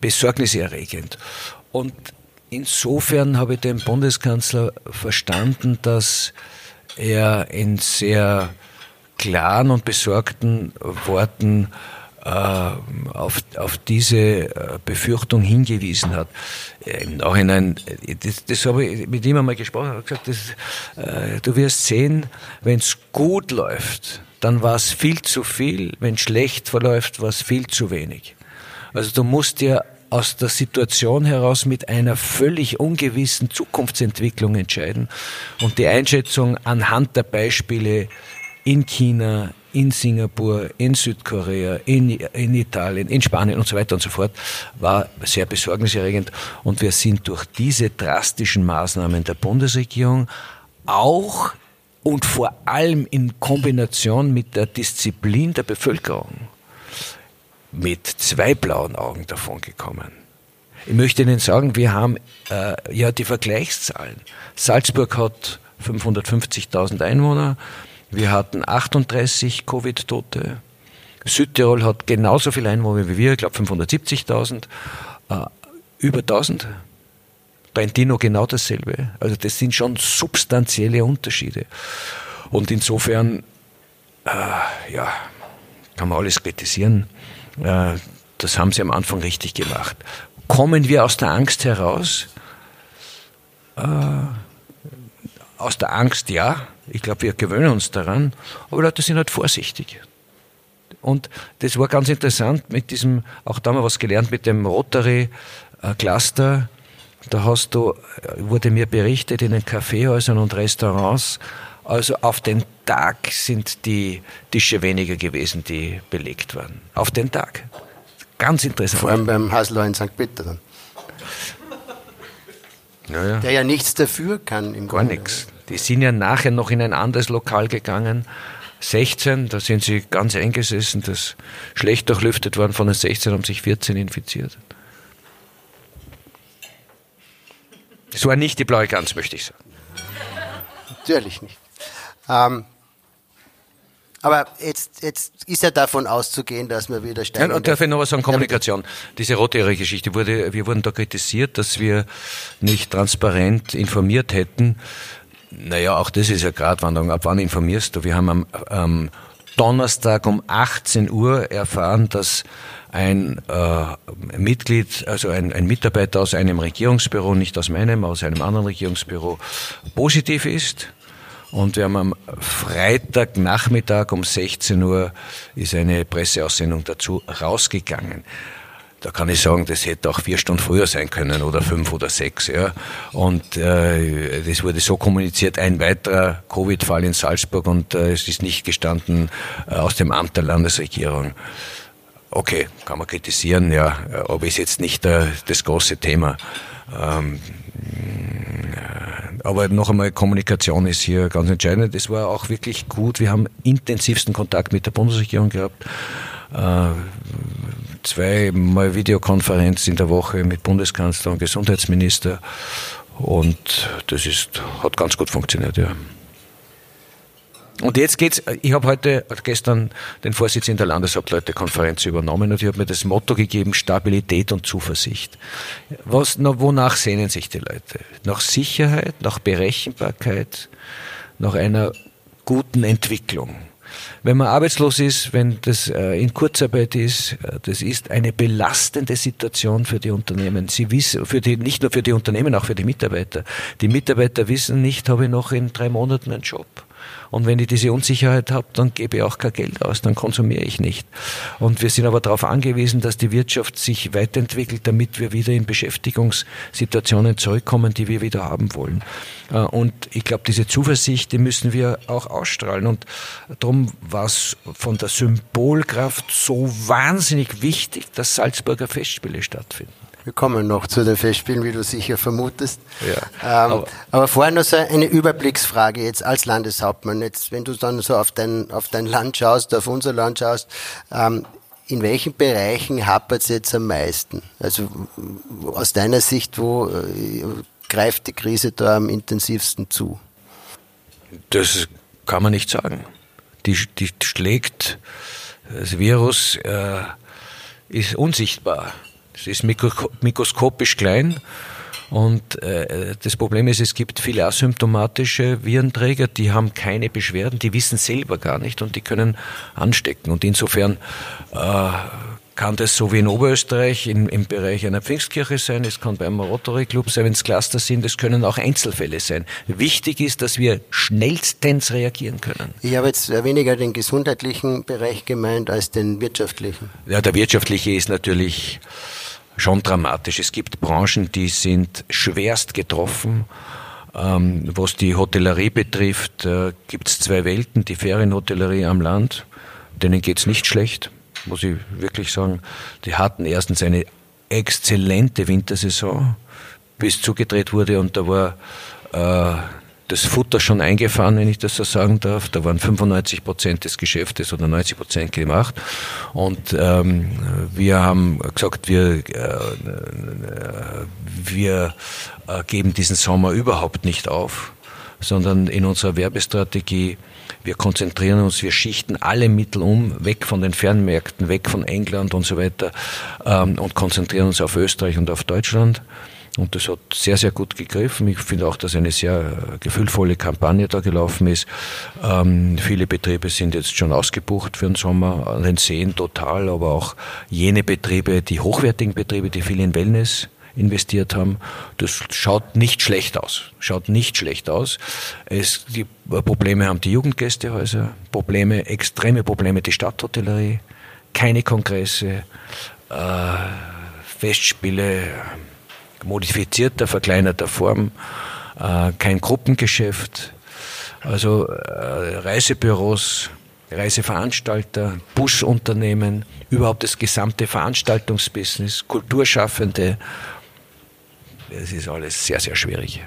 besorgniserregend. Und Insofern habe ich den Bundeskanzler verstanden, dass er in sehr klaren und besorgten Worten äh, auf, auf diese äh, Befürchtung hingewiesen hat. Äh, Im Nachhinein, das, das habe ich mit ihm einmal gesprochen, habe gesagt, das, äh, du wirst sehen, wenn es gut läuft, dann war es viel zu viel, wenn schlecht verläuft, war es viel zu wenig. Also du musst dir aus der Situation heraus mit einer völlig ungewissen Zukunftsentwicklung entscheiden und die Einschätzung anhand der Beispiele in China, in Singapur, in Südkorea, in, in Italien, in Spanien und so weiter und so fort, war sehr besorgniserregend. Und wir sind durch diese drastischen Maßnahmen der Bundesregierung auch und vor allem in Kombination mit der Disziplin der Bevölkerung mit zwei blauen Augen davon gekommen. Ich möchte Ihnen sagen, wir haben äh, ja die Vergleichszahlen. Salzburg hat 550.000 Einwohner, wir hatten 38 Covid-Tote. Südtirol hat genauso viele Einwohner wie wir, ich glaube 570.000, äh, über 1000. Trentino genau dasselbe. Also das sind schon substanzielle Unterschiede. Und insofern, äh, ja, kann man alles kritisieren. Äh, das haben sie am Anfang richtig gemacht. Kommen wir aus der Angst heraus? Äh, aus der Angst ja. Ich glaube, wir gewöhnen uns daran. Aber Leute sind halt vorsichtig. Und das war ganz interessant mit diesem, auch da haben wir was gelernt mit dem Rotary äh, Cluster. Da hast du, wurde mir berichtet, in den Kaffeehäusern und Restaurants, also auf den Tag sind die Tische weniger gewesen, die belegt waren. Auf den Tag. Ganz interessant. Vor allem beim Hasler in St. Peter dann. Ja, ja. Der ja nichts dafür kann im Gar nichts. Die sind ja nachher noch in ein anderes Lokal gegangen. 16, da sind sie ganz eingesessen, das schlecht durchlüftet worden. Von den 16 haben sich 14 infiziert. Es war nicht die blaue Gans, möchte ich sagen. Natürlich nicht. Ähm, aber jetzt, jetzt ist ja davon auszugehen, dass wir wieder steigen. Ja, und darf ich noch was sagen? Kommunikation. Diese Rotäre-Geschichte wurde, wir wurden da kritisiert, dass wir nicht transparent informiert hätten. Naja, auch das ist ja Gratwanderung. Ab wann informierst du? Wir haben am, am Donnerstag um 18 Uhr erfahren, dass ein äh, Mitglied, also ein, ein Mitarbeiter aus einem Regierungsbüro, nicht aus meinem, aus einem anderen Regierungsbüro, positiv ist. Und wir haben am Freitagnachmittag um 16 Uhr ist eine Presseaussendung dazu rausgegangen. Da kann ich sagen, das hätte auch vier Stunden früher sein können oder fünf oder sechs. Ja. Und äh, das wurde so kommuniziert, ein weiterer Covid-Fall in Salzburg und äh, es ist nicht gestanden äh, aus dem Amt der Landesregierung. Okay, kann man kritisieren, ja, aber ist jetzt nicht äh, das große Thema. Ähm, aber noch einmal, Kommunikation ist hier ganz entscheidend. Es war auch wirklich gut. Wir haben intensivsten Kontakt mit der Bundesregierung gehabt. Äh, zweimal Videokonferenz in der Woche mit Bundeskanzler und Gesundheitsminister. Und das ist, hat ganz gut funktioniert, ja. Und jetzt geht's, ich habe heute, gestern den Vorsitz in der Landeshauptleutekonferenz übernommen und ich habe mir das Motto gegeben, Stabilität und Zuversicht. Was, wonach sehnen sich die Leute? Nach Sicherheit, nach Berechenbarkeit, nach einer guten Entwicklung. Wenn man arbeitslos ist, wenn das äh, in Kurzarbeit ist, äh, das ist eine belastende Situation für die Unternehmen. Sie wissen, für die, nicht nur für die Unternehmen, auch für die Mitarbeiter. Die Mitarbeiter wissen nicht, habe ich noch in drei Monaten einen Job. Und wenn ich diese Unsicherheit habe, dann gebe ich auch kein Geld aus, dann konsumiere ich nicht. Und wir sind aber darauf angewiesen, dass die Wirtschaft sich weiterentwickelt, damit wir wieder in Beschäftigungssituationen zurückkommen, die wir wieder haben wollen. Äh, und ich glaube, diese Zuversicht, die müssen wir auch ausstrahlen. Und darum war es von der Symbolkraft so wahnsinnig wichtig, dass Salzburger Festspiele stattfinden. Wir kommen noch zu den Festspielen, wie du sicher vermutest. Ja, ähm, aber, aber, vorher noch so eine Überblicksfrage jetzt als Landeshauptmann. Jetzt, wenn du dann so auf dein, auf dein Land schaust, auf unser Land schaust, ähm, in welchen Bereichen hapert es jetzt am meisten? Also aus deiner Sicht, wo äh, greift die Krise da am intensivsten zu? Das kann man nicht sagen. Die, die schlägt, das Virus äh, ist unsichtbar. Es ist mikroskopisch klein. Und äh, das Problem ist, es gibt viele asymptomatische Virenträger, die haben keine Beschwerden, die wissen selber gar nicht und die können anstecken. Und insofern äh, kann das so wie in Oberösterreich in, im Bereich einer Pfingstkirche sein, es kann beim Rotary Club sein, wenn es Cluster sind, es können auch Einzelfälle sein. Wichtig ist, dass wir schnellstens reagieren können. Ich habe jetzt weniger den gesundheitlichen Bereich gemeint als den wirtschaftlichen. Ja, der wirtschaftliche ist natürlich schon dramatisch. Es gibt Branchen, die sind schwerst getroffen. Äh, Ähm, was die Hotellerie betrifft, äh, gibt es zwei Welten. Die Ferienhotellerie am Land, denen geht es nicht schlecht, muss ich wirklich sagen. Die hatten erstens eine exzellente Wintersaison, bis zugedreht wurde und da war äh, das Futter schon eingefahren, wenn ich das so sagen darf. Da waren 95 Prozent des Geschäftes oder 90 Prozent gemacht. Und ähm, wir haben gesagt, wir, äh, wir äh, geben diesen Sommer überhaupt nicht auf, sondern in unserer Werbestrategie wir konzentrieren uns, wir schichten alle Mittel um, weg von den Fernmärkten, weg von England und so weiter ähm, und konzentrieren uns auf Österreich und auf Deutschland. Und das hat sehr, sehr gut gegriffen. Ich finde auch, dass eine sehr äh, gefühlvolle Kampagne da gelaufen ist. Ähm, viele Betriebe sind jetzt schon ausgebucht für den Sommer, an den Seen total, aber auch jene Betriebe, die hochwertigen Betriebe, die viel in Wellness investiert haben. Das schaut nicht schlecht aus. Schaut nicht schlecht aus. Es, die Probleme haben die Jugendgästehäuser, Probleme, extreme Probleme die Stadthotellerie, keine Kongresse, äh, Festspiele, modifizierter, verkleinerter Form, äh, kein Gruppengeschäft, also äh, Reisebüros, Reiseveranstalter, Busunternehmen, überhaupt das gesamte Veranstaltungsbusiness, Kulturschaffende. Es ist alles sehr, sehr schwierig.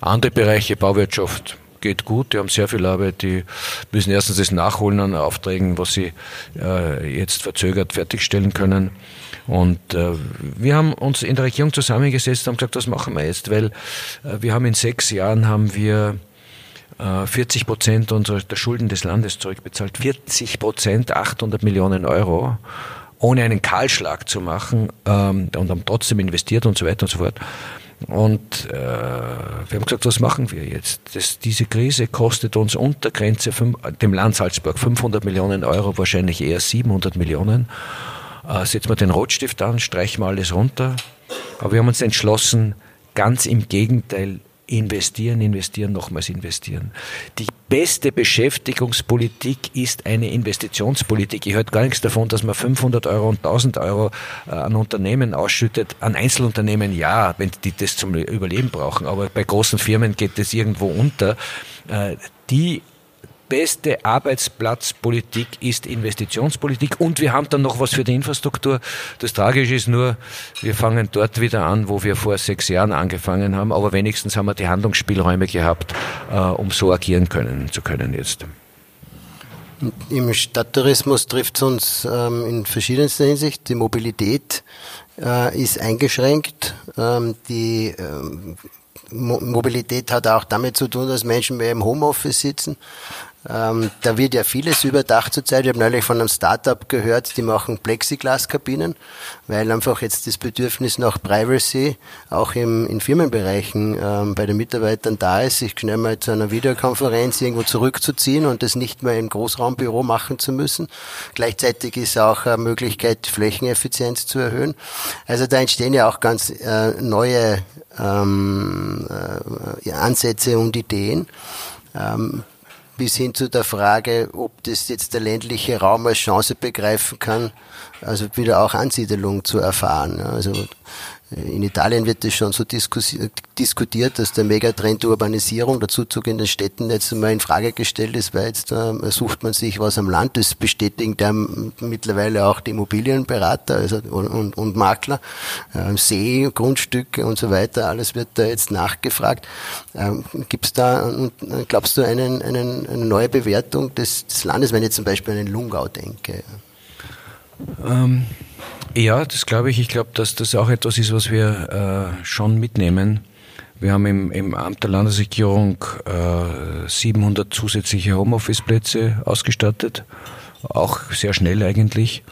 Andere Bereiche, Bauwirtschaft, geht gut. Die haben sehr viel Arbeit. Die müssen erstens das Nachholen an Aufträgen, was sie äh, jetzt verzögert fertigstellen können. Und äh, wir haben uns in der Regierung zusammengesetzt und haben gesagt, was machen wir jetzt? Weil äh, wir haben in sechs Jahren haben wir 40 äh, Prozent der Schulden des Landes zurückbezahlt. 40 Prozent, 800 Millionen Euro, ohne einen Kahlschlag zu machen ähm, und haben trotzdem investiert und so weiter und so fort. Und äh, wir haben gesagt, was machen wir jetzt? Das, diese Krise kostet uns unter Grenze dem Land Salzburg 500 Millionen Euro, wahrscheinlich eher 700 Millionen äh, setzen wir den Rotstift an, streichen wir alles runter. Aber wir haben uns entschlossen, ganz im Gegenteil, investieren, investieren, nochmals investieren. Die beste Beschäftigungspolitik ist eine Investitionspolitik. Ich halte gar nichts davon, dass man 500 Euro und 1000 Euro äh, an Unternehmen ausschüttet. An Einzelunternehmen ja, wenn die das zum Überleben brauchen. Aber bei großen Firmen geht das irgendwo unter. Äh, die beste Arbeitsplatzpolitik ist Investitionspolitik und wir haben dann noch was für die Infrastruktur. Das Tragische ist nur, wir fangen dort wieder an, wo wir vor sechs Jahren angefangen haben, aber wenigstens haben wir die Handlungsspielräume gehabt, äh, um so agieren können, zu können jetzt. Im Stadttourismus trifft es uns ähm, in verschiedenster Hinsicht. Die Mobilität äh, ist eingeschränkt. Ähm, die ähm, Mobilität hat auch damit zu tun, dass Menschen mehr im Homeoffice sitzen. Ähm, da wird ja vieles überdacht zurzeit. Ich habe neulich von einem Startup gehört, die machen Plexiglaskabinen, weil einfach jetzt das Bedürfnis nach Privacy auch im, in Firmenbereichen ähm, bei den Mitarbeitern da ist, sich schnell mal zu einer Videokonferenz irgendwo zurückzuziehen und das nicht mehr im Großraumbüro machen zu müssen. Gleichzeitig ist auch eine Möglichkeit, Flächeneffizienz zu erhöhen. Also da entstehen ja auch ganz äh, neue ähm, äh, Ansätze und Ideen. Ähm, bis hin zu der Frage, ob das jetzt der ländliche Raum als Chance begreifen kann, also wieder auch Ansiedelung zu erfahren. Also in Italien wird das schon so diskutiert, dass der Megatrend der Urbanisierung, der Zuzug in den Städten jetzt mal in Frage gestellt ist, weil jetzt äh, sucht man sich was am Land. Das bestätigen da mittlerweile auch die Immobilienberater also, und, und, und Makler. Äh, See, Grundstücke und so weiter, alles wird da jetzt nachgefragt. Ähm, Gibt es da, glaubst du, einen, einen, eine neue Bewertung des, des Landes, wenn ich zum Beispiel an den Lungau denke? Ähm ja, das glaube ich. Ich glaube, dass das auch etwas ist, was wir äh, schon mitnehmen. Wir haben im, im Amt der Landesregierung äh, 700 zusätzliche Homeoffice-Plätze ausgestattet, auch sehr schnell eigentlich.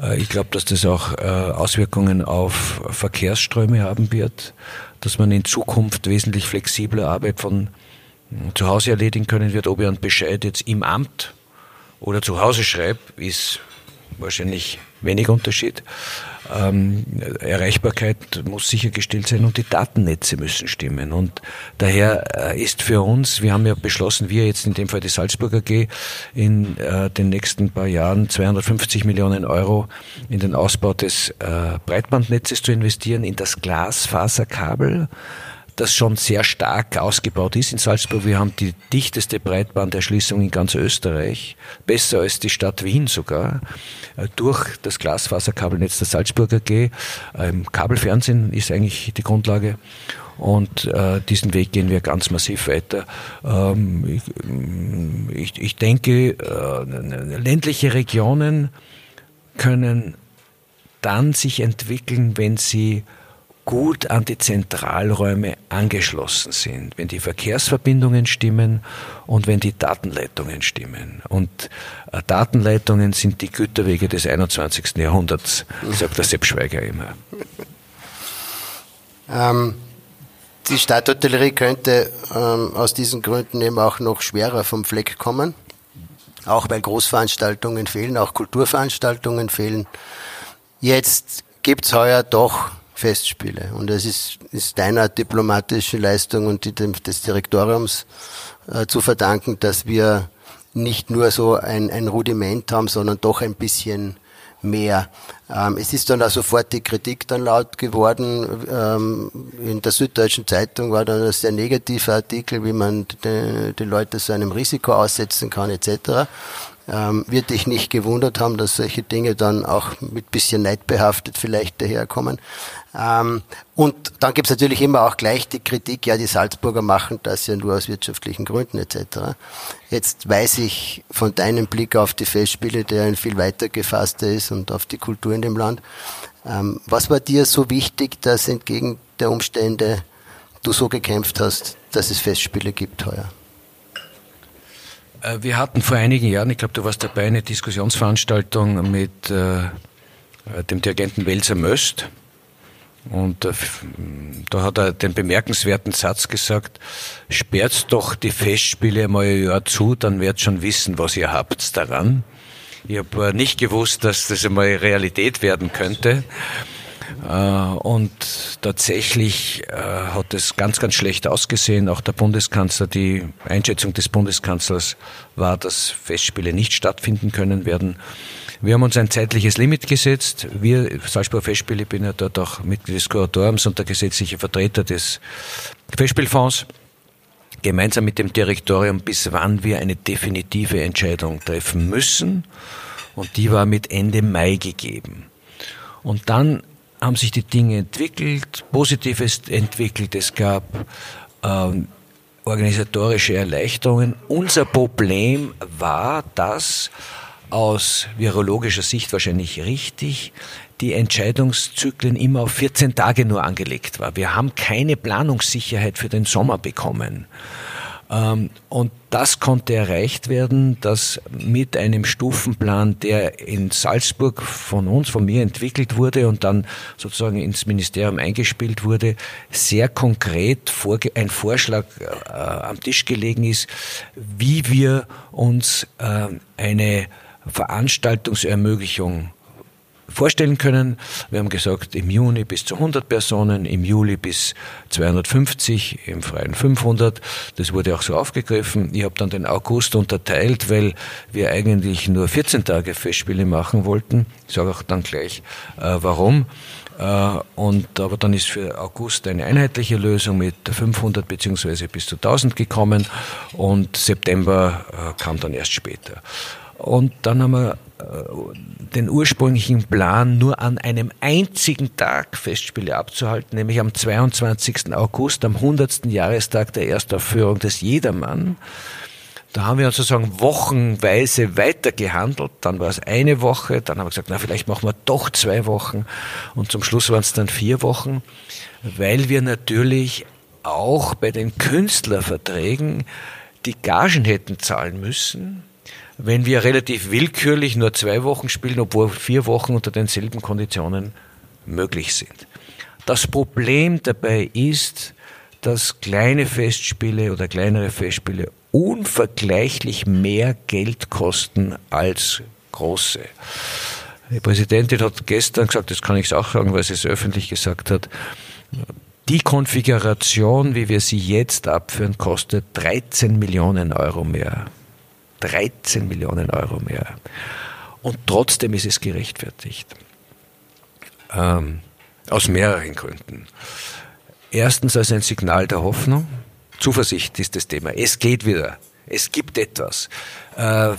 Äh, ich glaube, dass das auch äh, Auswirkungen auf Verkehrsströme haben wird, dass man in Zukunft wesentlich flexibler Arbeit von hm, zu Hause erledigen können wird. Ob ich einen Bescheid jetzt im Amt oder zu Hause schreibe, ist wahrscheinlich wenig Unterschied. Ähm, Erreichbarkeit muss sichergestellt sein und die Datennetze müssen stimmen. Und daher äh, ist für uns, wir haben ja beschlossen, wir jetzt in dem Fall die Salzburger AG, in äh, den nächsten paar Jahren 250 Millionen Euro in den Ausbau des äh, Breitbandnetzes zu investieren, in das Glasfaserkabel das schon sehr stark ausgebaut ist in Salzburg. Wir haben die dichteste Breitbanderschließung in ganz Österreich, besser als die Stadt Wien sogar, äh, durch das Glasfaserkabelnetz der Salzburger AG. Ähm, Kabelfernsehen ist eigentlich die Grundlage. Und äh, diesen Weg gehen wir ganz massiv weiter. Ähm, ich, ich, ich, denke, äh, ländliche Regionen können dann sich entwickeln, wenn sie gut an die Zentralräume angeschlossen sind, wenn die Verkehrsverbindungen stimmen und wenn die Datenleitungen stimmen. Und äh, Datenleitungen sind die Güterwege des 21. Jahrhunderts, sagt der Sepp Schweiger immer. Ähm, die Stadthotellerie könnte ähm, aus diesen Gründen eben auch noch schwerer vom Fleck kommen, auch weil Großveranstaltungen fehlen, auch Kulturveranstaltungen fehlen. Jetzt gibt's heuer doch Festspiele. Und es ist, ist deiner diplomatischen Leistung und die, des Direktoriums äh, zu verdanken, dass wir nicht nur so ein, ein Rudiment haben, sondern doch ein bisschen mehr. Ähm, es ist dann auch sofort die Kritik dann laut geworden. Ähm, in der Süddeutschen Zeitung war dann ein sehr negativer Artikel, wie man die, die Leute so einem Risiko aussetzen kann etc ähm, wird dich nicht gewundert haben, dass solche Dinge dann auch mit bisschen Neid behaftet vielleicht daherkommen. Ähm, und dann gibt es natürlich immer auch gleich die Kritik, ja, die Salzburger machen das ja nur aus wirtschaftlichen Gründen etc. Jetzt weiß ich von deinem Blick auf die Festspiele, der ein viel weiter gefasster ist und auf die Kultur in dem Land. Ähm, was war dir so wichtig, dass entgegen der Umstände du so gekämpft hast, dass es Festspiele gibt heuer? Äh, wir hatten vor einigen Jahren, ich glaube, du warst dabei, eine Diskussionsveranstaltung mit äh, dem Dirigenten Welser Möst. Und äh, da hat er den bemerkenswerten Satz gesagt, sperrt doch die Festspiele einmal ein Jahr zu, dann werdet schon wissen, was ihr habt daran. Ich habe äh, nicht gewusst, dass das einmal Realität werden könnte. Äh, und tatsächlich hat es ganz, ganz schlecht ausgesehen. Auch der Bundeskanzler, die Einschätzung des Bundeskanzlers war, dass Festspiele nicht stattfinden können werden. Wir haben uns ein zeitliches Limit gesetzt. Wir, Salzburger Festspiele, bin ja dort auch Mitglied des Kuratoriums und der gesetzliche Vertreter des Festspielfonds gemeinsam mit dem Direktorium, bis wann wir eine definitive Entscheidung treffen müssen. Und die war mit Ende Mai gegeben. Und dann haben sich die Dinge entwickelt, Positives entwickelt. Es gab ähm, organisatorische Erleichterungen. Unser Problem war, dass aus virologischer Sicht wahrscheinlich richtig die Entscheidungszyklen immer auf 14 Tage nur angelegt war. Wir haben keine Planungssicherheit für den Sommer bekommen. Ähm, und das konnte erreicht werden, dass mit einem Stufenplan, der in Salzburg von uns, von mir entwickelt wurde und dann sozusagen ins Ministerium eingespielt wurde, sehr konkret ein Vorschlag äh, am Tisch gelegen ist, wie wir uns äh, eine Veranstaltungsermöglichung vorstellen können. Wir haben gesagt, im Juni bis zu 100 Personen, im Juli bis 250, im Freien 500. Das wurde auch so aufgegriffen. Ich habe dann den August unterteilt, weil wir eigentlich nur 14 Tage Festspiele machen wollten. Ich sage auch dann gleich, äh, warum. Äh, und aber dann ist für August eine einheitliche Lösung mit 500 beziehungsweise bis zu 1000 gekommen und September äh, kam dann erst später. Und dann haben wir äh, den ursprünglichen Plan nur an einem einzigen Tag Festspiele abzuhalten, nämlich am 22. August, am 100. Jahrestag der Erstaufführung des Jedermann. Da haben wir sozusagen wochenweise weitergehandelt. Dann war es eine Woche, dann haben wir gesagt, na, vielleicht machen wir doch zwei Wochen. Und zum Schluss waren es dann vier Wochen, weil wir natürlich auch bei den Künstlerverträgen die Gagen hätten zahlen müssen wenn wir relativ willkürlich nur zwei Wochen spielen, obwohl vier Wochen unter denselben Konditionen möglich sind. Das Problem dabei ist, dass kleine Festspiele oder kleinere Festspiele unvergleichlich mehr Geld kosten als große. Die Präsidentin hat gestern gesagt, das kann ich auch sagen, weil sie es öffentlich gesagt hat, die Konfiguration, wie wir sie jetzt abführen, kostet 13 Millionen Euro mehr. 13 Millionen Euro mehr. Und trotzdem ist es gerechtfertigt. Ähm, aus mehreren Gründen. erstens als ein Signal der Hoffnung. Zuversicht ist das Thema. Es geht wieder. Es gibt etwas. Äh,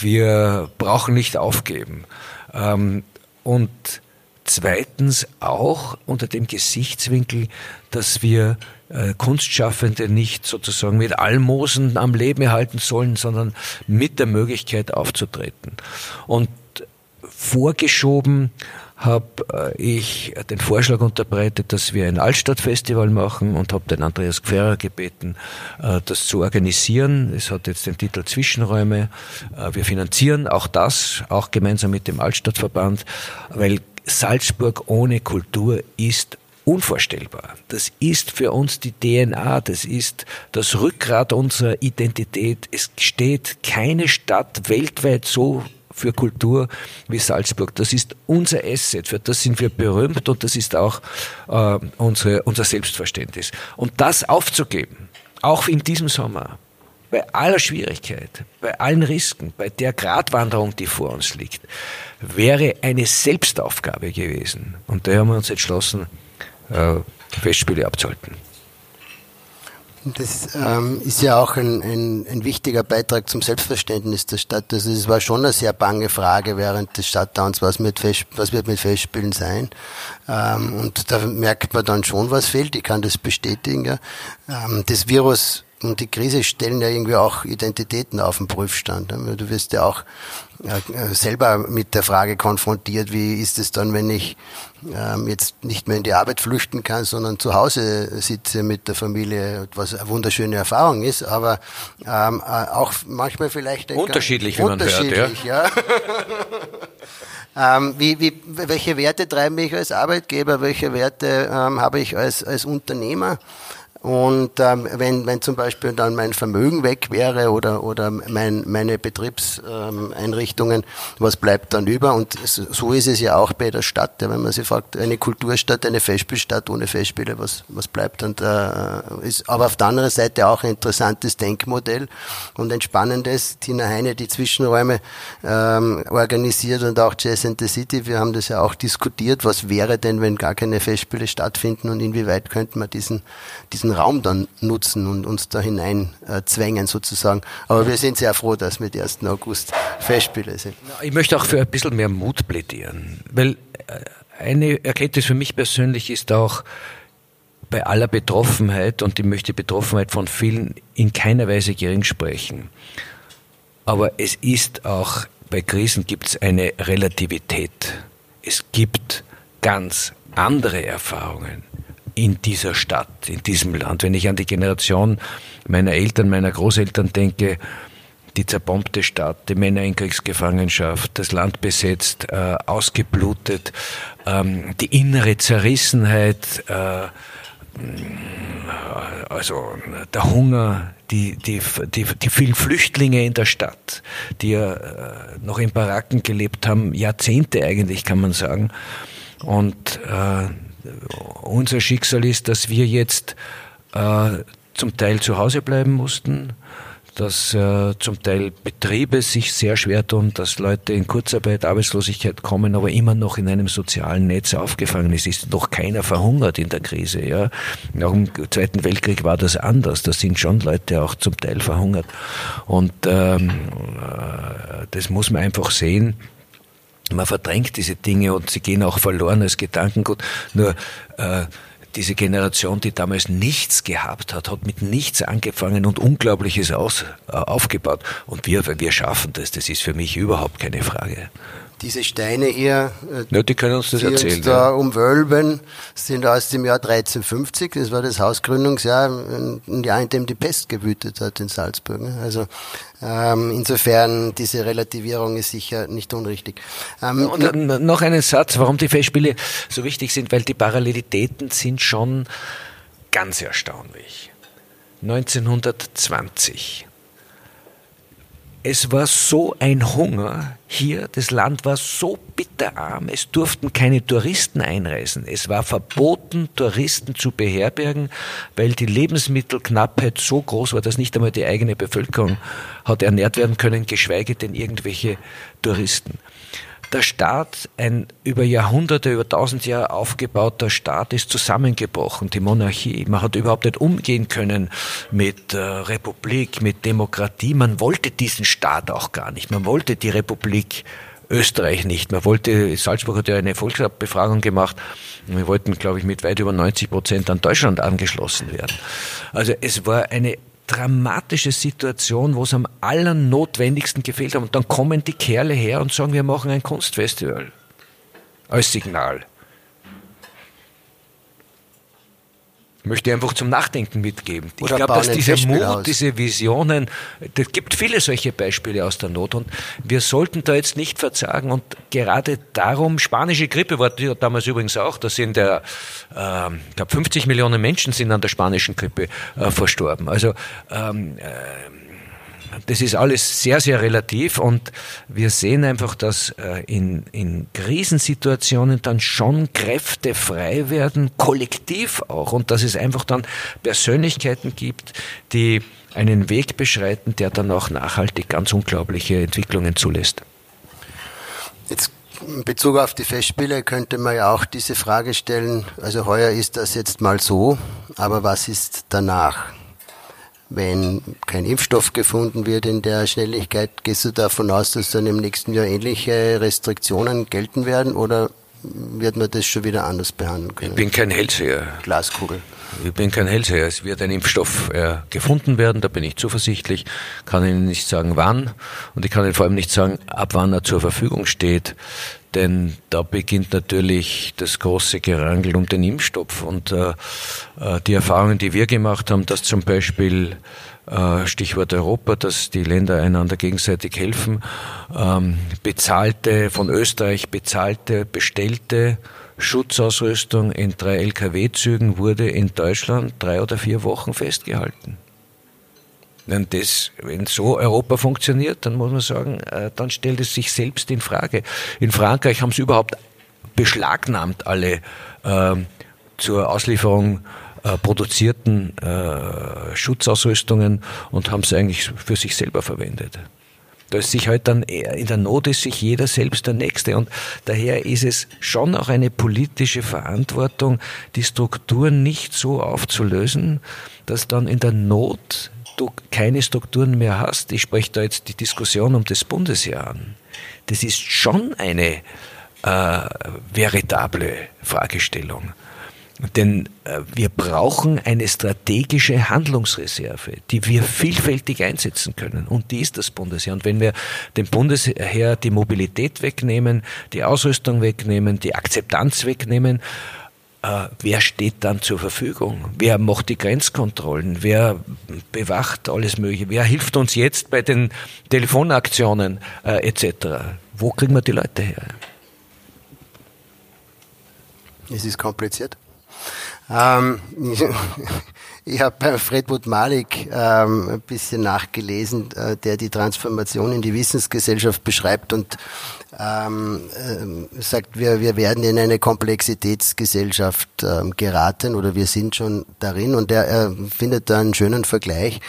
wir brauchen nicht aufgeben. Ähm, und zweitens auch unter dem Gesichtswinkel, dass wir äh, Kunstschaffende nicht sozusagen mit Almosen am Leben erhalten sollen, sondern mit der Möglichkeit aufzutreten. Und vorgeschoben habe äh, ich den Vorschlag unterbreitet, dass wir ein Altstadtfestival machen und habe den Andreas Gferrer gebeten, äh, das zu organisieren. Es hat jetzt den Titel Zwischenräume. Wir finanzieren auch das, auch gemeinsam mit dem Altstadtverband, weil Salzburg ohne Kultur ist unvorstellbar. Das ist für uns die DNA, das ist das Rückgrat unserer Identität. Es steht keine Stadt weltweit so für Kultur wie Salzburg. Das ist unser Asset, für das sind wir berühmt und das ist auch äh, unsere, unser Selbstverständnis. Und das aufzugeben, auch in diesem Sommer, bei aller Schwierigkeit, bei allen Risken, bei der Gratwanderung, die vor uns liegt, wäre eine Selbstaufgabe gewesen. Und da haben wir uns entschlossen, äh, Festspiele abzuhalten. Das ähm, ist ja auch ein, ein, ein, wichtiger Beitrag zum Selbstverständnis der Stadt. Also es war schon eine sehr bange Frage während des Stadtdowns, was, mit Fest, was wird mit Festspielen sein. Ähm, und da merkt man dann schon, was fehlt. Ich kann das bestätigen. Ja. Ähm, das Virus und die Krise stellen ja irgendwie auch Identitäten auf den Prüfstand. Du wirst ja auch äh, selber mit der Frage konfrontiert, wie ist es dann, wenn ich ähm, jetzt nicht mehr in die Arbeit flüchten kann, sondern zu Hause sitze mit der Familie, was eine wunderschöne Erfahrung ist, aber ähm, äh, auch manchmal vielleicht unterschiedlich, wie man hört, ja. ja. ähm, wie, wie, welche Werte treiben mich als Arbeitgeber, welche Werte ähm, habe ich als, als Unternehmer? Und ähm, wenn, wenn zum Beispiel dann mein Vermögen weg wäre oder, oder mein, meine Betriebseinrichtungen, was bleibt dann über? Und so ist es ja auch bei der Stadt. Ja, wenn man sich fragt, eine Kulturstadt, eine Festspielstadt ohne Festspiele, was, was bleibt? Und äh, ist aber auf der anderen Seite auch ein interessantes Denkmodell und ein spannendes. Tina Heine, die Zwischenräume ähm, organisiert und auch Jazz in the City. Wir haben das ja auch diskutiert. Was wäre denn, wenn gar keine Festspiele stattfinden und inwieweit könnte man diesen, diesen diesen Raum dann nutzen und uns da hinein äh, zwängen sozusagen. Aber wir sind sehr froh, dass mit 1. August Festspiele sind. Ich möchte auch für ein bisschen mehr Mut plädieren, weil äh, eine Erkenntnis für mich persönlich ist auch, bei aller Betroffenheit, und ich möchte Betroffenheit von vielen in keiner Weise gering sprechen, aber es ist auch, bei Krisen gibt es eine Relativität. Es gibt ganz andere Erfahrungen in dieser Stadt, in diesem Land. Wenn ich an die Generation meiner Eltern, meiner Großeltern denke, die zerbombte Stadt, die Männer in Kriegsgefangenschaft, das Land besetzt, äh, ausgeblutet, ähm, die innere Zerrissenheit, äh, also der Hunger, die, die, die, die vielen Flüchtlinge in der Stadt, die ja äh, noch in Baracken gelebt haben, Jahrzehnte eigentlich, kann man sagen. Und äh, unser Schicksal ist, dass wir jetzt äh, zum Teil zu Hause bleiben mussten, dass äh, zum Teil Betriebe sich sehr schwer tun, dass Leute in Kurzarbeit, Arbeitslosigkeit kommen, aber immer noch in einem sozialen Netz aufgefangen ist. Ist noch keiner verhungert in der Krise. Ja? Nach dem Zweiten Weltkrieg war das anders. Da sind schon Leute auch zum Teil verhungert. Und ähm, äh, das muss man einfach sehen man verdrängt diese Dinge und sie gehen auch verloren als Gedankengut. Nur äh, diese Generation, die damals nichts gehabt hat, hat mit nichts angefangen und Unglaubliches aus, äh, aufgebaut. Und wir, wir schaffen das, das ist für mich überhaupt keine Frage. Diese Steine hier, äh, ja, die können uns das die erzählen. Uns da ja. umwölben, sind aus dem Jahr 1350. Das war das Hausgründungsjahr, ein Jahr, in dem die Pest gewütet hat in Salzburg. Ne? Also ähm, insofern diese Relativierung ist sicher nicht unrichtig. Ähm, Und noch einen Satz, warum die Festspiele so wichtig sind, weil die Parallelitäten sind schon ganz erstaunlich. 1920 es war so ein Hunger hier, das Land war so bitterarm, es durften keine Touristen einreisen. Es war verboten, Touristen zu beherbergen, weil die Lebensmittelknappheit so groß war, dass nicht einmal die eigene Bevölkerung hat ernährt werden können, geschweige denn irgendwelche Touristen. Der Staat, ein über Jahrhunderte, über tausend Jahre aufgebauter Staat ist zusammengebrochen, die Monarchie. Man hat überhaupt nicht umgehen können mit äh, Republik, mit Demokratie. Man wollte diesen Staat auch gar nicht. Man wollte die Republik Österreich nicht. Man wollte, Salzburg hat ja eine Volksbefragung gemacht. Wir wollten, glaube ich, mit weit über 90 Prozent an Deutschland angeschlossen werden. Also es war eine dramatische Situation, wo es am allernotwendigsten gefehlt hat. Und dann kommen die Kerle her und sagen, wir machen ein Kunstfestival. Als Signal. Möchte einfach zum Nachdenken mitgeben. Oder ich glaube, dass dieser Mut, aus. diese Visionen, es gibt viele solche Beispiele aus der Not und wir sollten da jetzt nicht verzagen und gerade darum, spanische Grippe war damals übrigens auch, da sind ja, äh, ich glaube 50 Millionen Menschen sind an der spanischen Grippe äh, verstorben. Also ähm, äh, das ist alles sehr, sehr relativ und wir sehen einfach, dass äh, in, in Krisensituationen dann schon Kräfte frei werden, kollektiv auch und dass es einfach dann Persönlichkeiten gibt, die einen Weg beschreiten, der dann auch nachhaltig ganz unglaubliche Entwicklungen zulässt. Jetzt in Bezug auf die Festspiele könnte man ja auch diese Frage stellen, also heuer ist das jetzt mal so, aber was ist danach? Wenn kein Impfstoff gefunden wird in der Schnelligkeit, gehst du davon aus, dass dann im nächsten Jahr ähnliche Restriktionen gelten werden oder wird man das schon wieder anders behandeln können? Ich bin kein Hellseher. Glaskugel. Ich bin kein Hellseher. Es wird ein Impfstoff äh, gefunden werden, da bin ich zuversichtlich. Kann Ihnen nicht sagen, wann. Und ich kann Ihnen vor allem nicht sagen, ab wann er zur Verfügung steht. Denn da beginnt natürlich das große Gerangel um den Impfstoff. Und äh, äh, die Erfahrungen, die wir gemacht haben, dass zum Beispiel äh, Stichwort Europa, dass die Länder einander gegenseitig helfen, ähm, bezahlte, von Österreich bezahlte, bestellte Schutzausrüstung in drei Lkw-Zügen wurde in Deutschland drei oder vier Wochen festgehalten. Wenn, das, wenn so Europa funktioniert, dann muss man sagen, äh, dann stellt es sich selbst in Frage. In Frankreich haben sie überhaupt beschlagnahmt alle äh, zur Auslieferung äh, produzierten äh, Schutzausrüstungen und haben sie eigentlich für sich selber verwendet. Da ist sich halt dann in der Not ist sich jeder selbst der Nächste. Und daher ist es schon auch eine politische Verantwortung, die Strukturen nicht so aufzulösen, dass dann in der Not du keine Strukturen mehr hast. Ich spreche da jetzt die Diskussion um das Bundesjahr an. Das ist schon eine äh, veritable Fragestellung. Denn äh, wir brauchen eine strategische Handlungsreserve, die wir vielfältig einsetzen können. Und die ist das Bundesheer. Und wenn wir dem Bundesheer die Mobilität wegnehmen, die Ausrüstung wegnehmen, die Akzeptanz wegnehmen, äh, wer steht dann zur Verfügung? Wer macht die Grenzkontrollen? Wer bewacht alles Mögliche? Wer hilft uns jetzt bei den Telefonaktionen äh, etc.? Wo kriegen wir die Leute her? Es ist kompliziert. Ähm, ich, habe bei Fredwood Malik ähm, ein bisschen nachgelesen, äh, der die Transformation in die Wissensgesellschaft beschreibt und ähm, äh, sagt, wir, wir werden in eine Komplexitätsgesellschaft ähm, geraten oder wir sind schon darin und er, er findet da einen schönen Vergleich.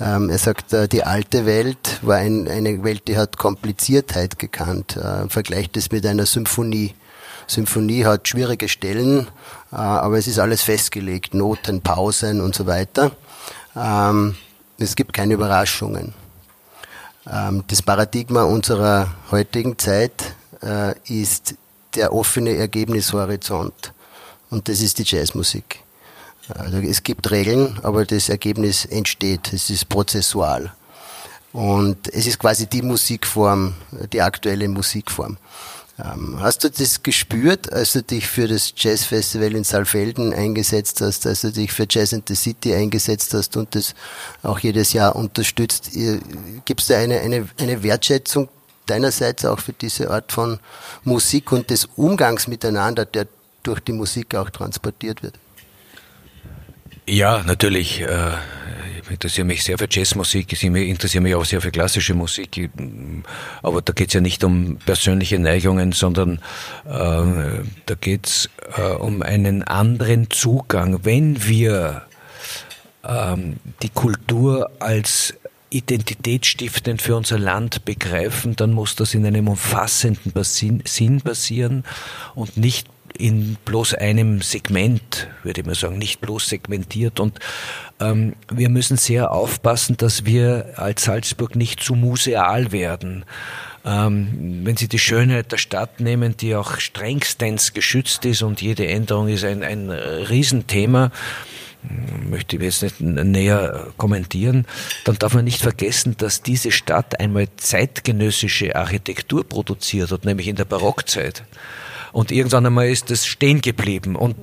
Ähm, er sagt, äh, die alte Welt war ein, eine Welt, die hat Kompliziertheit gekannt, äh, vergleicht es mit einer Symphonie. Symphonie hat schwierige Stellen, äh, aber es ist alles festgelegt, Noten, Pausen und so weiter. Ähm, es gibt keine Überraschungen. Ähm, das Paradigma unserer heutigen Zeit äh, ist der offene Ergebnishorizont. Und das ist die Jazzmusik. Also es gibt Regeln, aber das Ergebnis entsteht. Es ist prozessual. Und es ist quasi die Musikform, die aktuelle Musikform. Ähm, hast du das gespürt, als du dich für das Jazzfestival in Saalfelden eingesetzt hast, als du dich für Jazz in the City eingesetzt hast und das auch jedes Jahr unterstützt? Gibt es da eine, eine, eine Wertschätzung deinerseits auch für diese Art von Musik und des Umgangs miteinander, der durch die Musik auch transportiert wird? Ja, natürlich. Interessiere mich sehr für Jazzmusik, ich interessiere mich auch sehr für klassische Musik, aber da geht es ja nicht um persönliche Neigungen, sondern äh, da geht es äh, um einen anderen Zugang. Wenn wir ähm, die Kultur als identitätsstiftend für unser Land begreifen, dann muss das in einem umfassenden Sinn passieren und nicht in bloß einem Segment, würde ich mal sagen, nicht bloß segmentiert. Und ähm, wir müssen sehr aufpassen, dass wir als Salzburg nicht zu museal werden. Ähm, wenn Sie die Schönheit der Stadt nehmen, die auch strengstens geschützt ist und jede Änderung ist ein, ein Riesenthema, möchte ich jetzt nicht näher kommentieren, dann darf man nicht vergessen, dass diese Stadt einmal zeitgenössische Architektur produziert hat, nämlich in der Barockzeit. Und irgendwann einmal ist das stehen geblieben. Und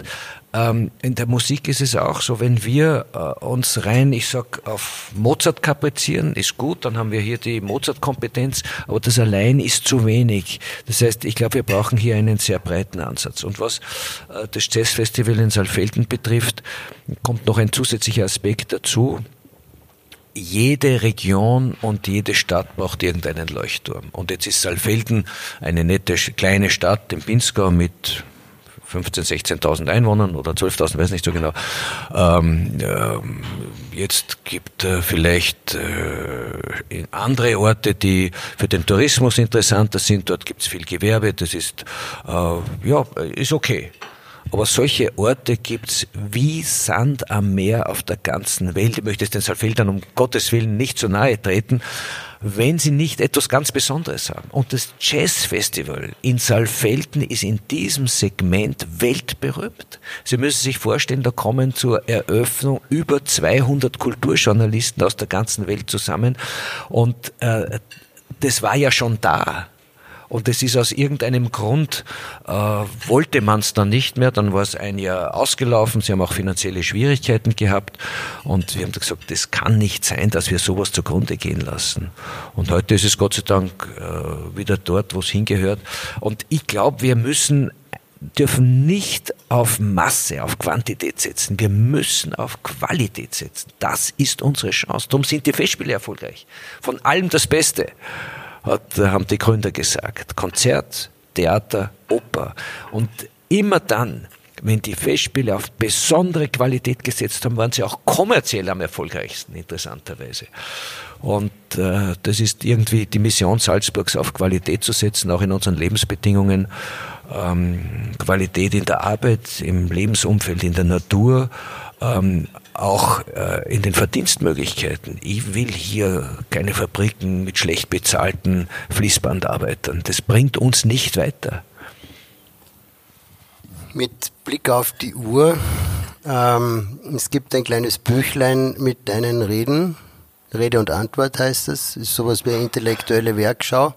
ähm, in der Musik ist es auch so, wenn wir äh, uns rein, ich sag, auf Mozart kaprizieren, ist gut, dann haben wir hier die Mozart-Kompetenz, aber das allein ist zu wenig. Das heißt, ich glaube, wir brauchen hier einen sehr breiten Ansatz. Und was äh, das Jazzfestival in Saalfelden betrifft, kommt noch ein zusätzlicher Aspekt dazu jede Region und jede Stadt braucht irgendeinen Leuchtturm. Und jetzt ist Saalfelden eine nette kleine Stadt im Pinzgau mit 15.000, 16.000 Einwohnern oder 12.000, weiß nicht so genau. Ähm, äh, jetzt gibt äh, vielleicht äh, andere Orte, die für den Tourismus interessanter sind. Dort gibt es viel Gewerbe. Das ist äh, ja ist okay. Aber solche Orte gibt's wie Sand am Meer auf der ganzen Welt. Ich möchte es den Saalfeldern um Gottes Willen nicht zu nahe treten, wenn sie nicht etwas ganz Besonderes haben. Und das Jazzfestival in Saalfelden ist in diesem Segment weltberühmt. Sie müssen sich vorstellen, da kommen zur Eröffnung über 200 Kulturjournalisten aus der ganzen Welt zusammen. Und äh, das war ja schon da. Und es ist aus irgendeinem Grund, äh, wollte man es dann nicht mehr, dann war es ein Jahr ausgelaufen, sie haben auch finanzielle Schwierigkeiten gehabt und wir haben gesagt, das kann nicht sein, dass wir sowas zugrunde gehen lassen. Und heute ist es Gott sei Dank äh, wieder dort, wo es hingehört. Und ich glaube, wir müssen dürfen nicht auf Masse, auf Quantität setzen. Wir müssen auf Qualität setzen. Das ist unsere Chance. Darum sind die Festspiele erfolgreich. Von allem das Beste hat, haben die Gründer gesagt. Konzert, Theater, Oper. Und immer dann, wenn die Festspiele auf besondere Qualität gesetzt haben, waren sie auch kommerziell am erfolgreichsten, interessanterweise. Und äh, das ist irgendwie die Mission Salzburgs, auf Qualität zu setzen, auch in unseren Lebensbedingungen. Ähm, Qualität in der Arbeit, im Lebensumfeld, in der Natur, ähm, auch äh, in den Verdienstmöglichkeiten. Ich will hier keine Fabriken mit schlecht bezahlten Fließbandarbeitern. Das bringt uns nicht weiter. Mit Blick auf die Uhr, ähm, es gibt ein kleines Büchlein mit deinen Reden. Rede und Antwort heißt es. Ist sowas wie eine intellektuelle Werkschau.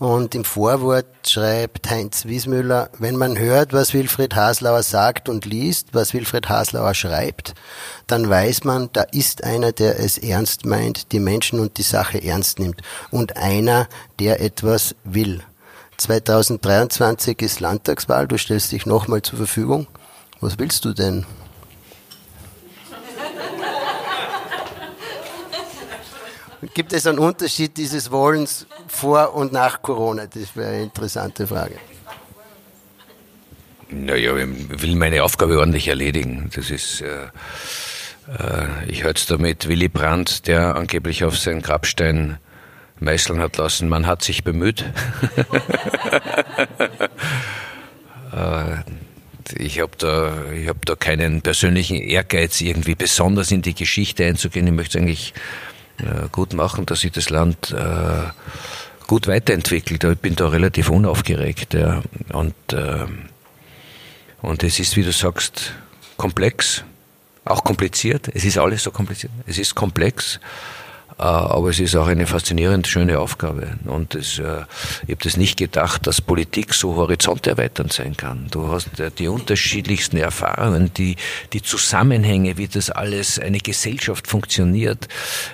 Und im Vorwort schreibt Heinz Wiesmüller, wenn man hört, was Wilfried Haslauer sagt und liest, was Wilfried Haslauer schreibt, dann weiß man, da ist einer, der es ernst meint, die Menschen und die Sache ernst nimmt und einer, der etwas will. 2023 ist Landtagswahl, du stellst dich nochmal zur Verfügung. Was willst du denn? Gibt es einen Unterschied dieses Wollens vor und nach Corona? Das wäre eine interessante Frage. Naja, ich will meine Aufgabe ordentlich erledigen. Das ist, äh, äh, ich es damit Willy Brandt, der angeblich auf seinen Grabstein meißeln hat lassen, man hat sich bemüht. äh, ich habe da, ich hab da keinen persönlichen Ehrgeiz, irgendwie besonders in die Geschichte einzugehen. Ich möchte eigentlich gut machen, dass sich das Land äh, gut weiterentwickelt. Ich bin da relativ unaufgeregt. Ja. Und, äh, und es ist, wie du sagst, komplex, auch kompliziert. Es ist alles so kompliziert. Es ist komplex. Äh, aber es ist auch eine faszinierend schöne Aufgabe. Und es, äh, ich habe das nicht gedacht, dass Politik so horizonterweiternd sein kann. Du hast äh, die unterschiedlichsten Erfahrungen, die, die Zusammenhänge, wie das alles, eine Gesellschaft funktioniert,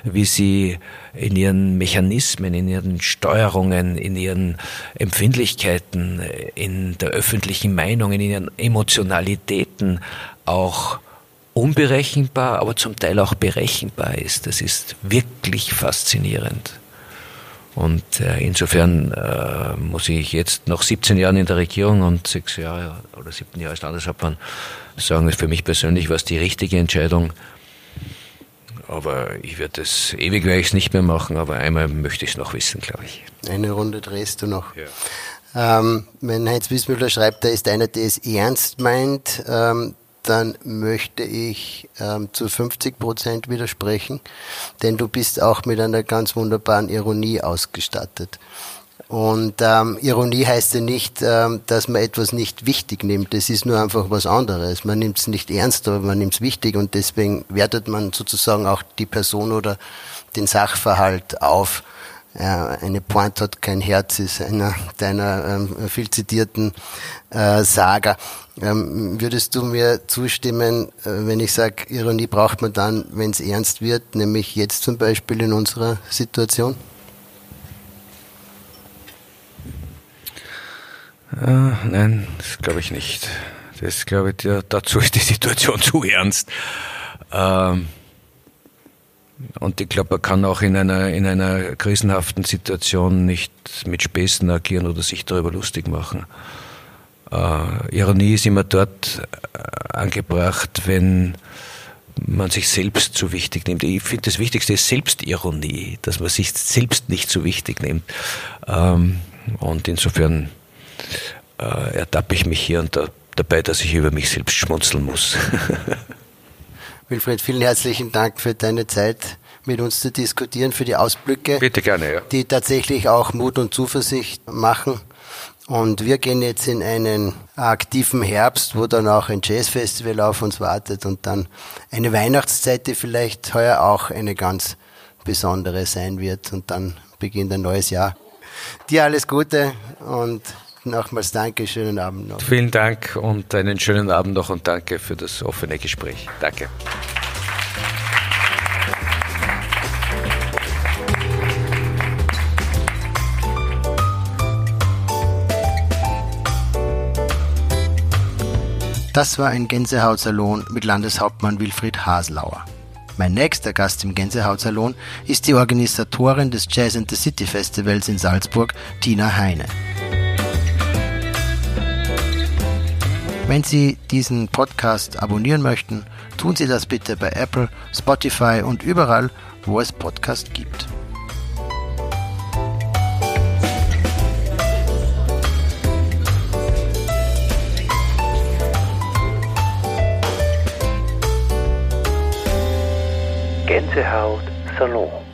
wie sie in ihren Mechanismen, in ihren Steuerungen, in ihren Empfindlichkeiten, in der öffentlichen Meinung, in ihren Emotionalitäten auch unberechenbar, aber zum Teil auch berechenbar ist. Das ist wirklich faszinierend. Und äh, insofern äh, muss ich jetzt nach 17 Jahren in der Regierung und sechs Jahre oder siebten Jahre als Landeshauptmann sagen, für mich persönlich war es die richtige Entscheidung, aber ich werde es ewig werde ich es nicht mehr machen, aber einmal möchte ich es noch wissen, glaube ich. Eine Runde drehst du noch. Ja. Ähm, wenn Heinz Wiesmüller schreibt, da ist einer, der es ernst meint, ähm, dann möchte ich ähm, zu 50 Prozent widersprechen, denn du bist auch mit einer ganz wunderbaren Ironie ausgestattet. Und ähm, Ironie heißt ja nicht, ähm, dass man etwas nicht wichtig nimmt. Es ist nur einfach was anderes. Man nimmt es nicht ernst, aber man nimmt es wichtig und deswegen wertet man sozusagen auch die Person oder den Sachverhalt auf. Ja, eine Pointe hat kein Herz ist einer deiner ähm, viel zitierten äh, Saga. Ähm, würdest du mir zustimmen, äh, wenn ich sage, Ironie braucht man dann, wenn es ernst wird, nämlich jetzt zum Beispiel in unserer Situation? Äh, nein, das glaube ich nicht. Das glaube ich, dazu ist die Situation zu ernst. Ähm, und ich glaube, man kann auch in einer, in einer krisenhaften Situation nicht mit Späßen agieren oder sich darüber lustig machen. Äh, Ironie ist immer dort äh, angebracht, wenn man sich selbst zu wichtig nimmt. Ich finde, das Wichtigste ist Selbstironie, dass man sich selbst nicht zu wichtig nimmt. Ähm, und insofern äh, ertappe ich mich hier und da, dabei, dass ich über mich selbst schmunzeln muss. Wilfried, vielen herzlichen Dank für deine Zeit, mit uns zu diskutieren, für die Ausblicke. Bitte gerne, ja. Die tatsächlich auch Mut und Zuversicht machen. Und wir gehen jetzt in einen aktiven Herbst, wo dann auch ein Jazzfestival auf uns wartet und dann eine Weihnachtszeit, die vielleicht heuer auch eine ganz besondere sein wird. Und dann beginnt ein neues Jahr. Dir alles Gute und nochmals danke, schönen Abend noch. Vielen Dank und einen schönen Abend noch und danke für das offene Gespräch. Danke. Das war ein Gänsehautsalon mit Landeshauptmann Wilfried Haslauer. Mein nächster Gast im Gänsehautsalon ist die Organisatorin des Jazz and the City Festivals in Salzburg, Tina Heine. Wenn Sie diesen Podcast abonnieren möchten, tun Sie das bitte bei Apple, Spotify und überall, wo es Podcast gibt. Gänsehaut Salon.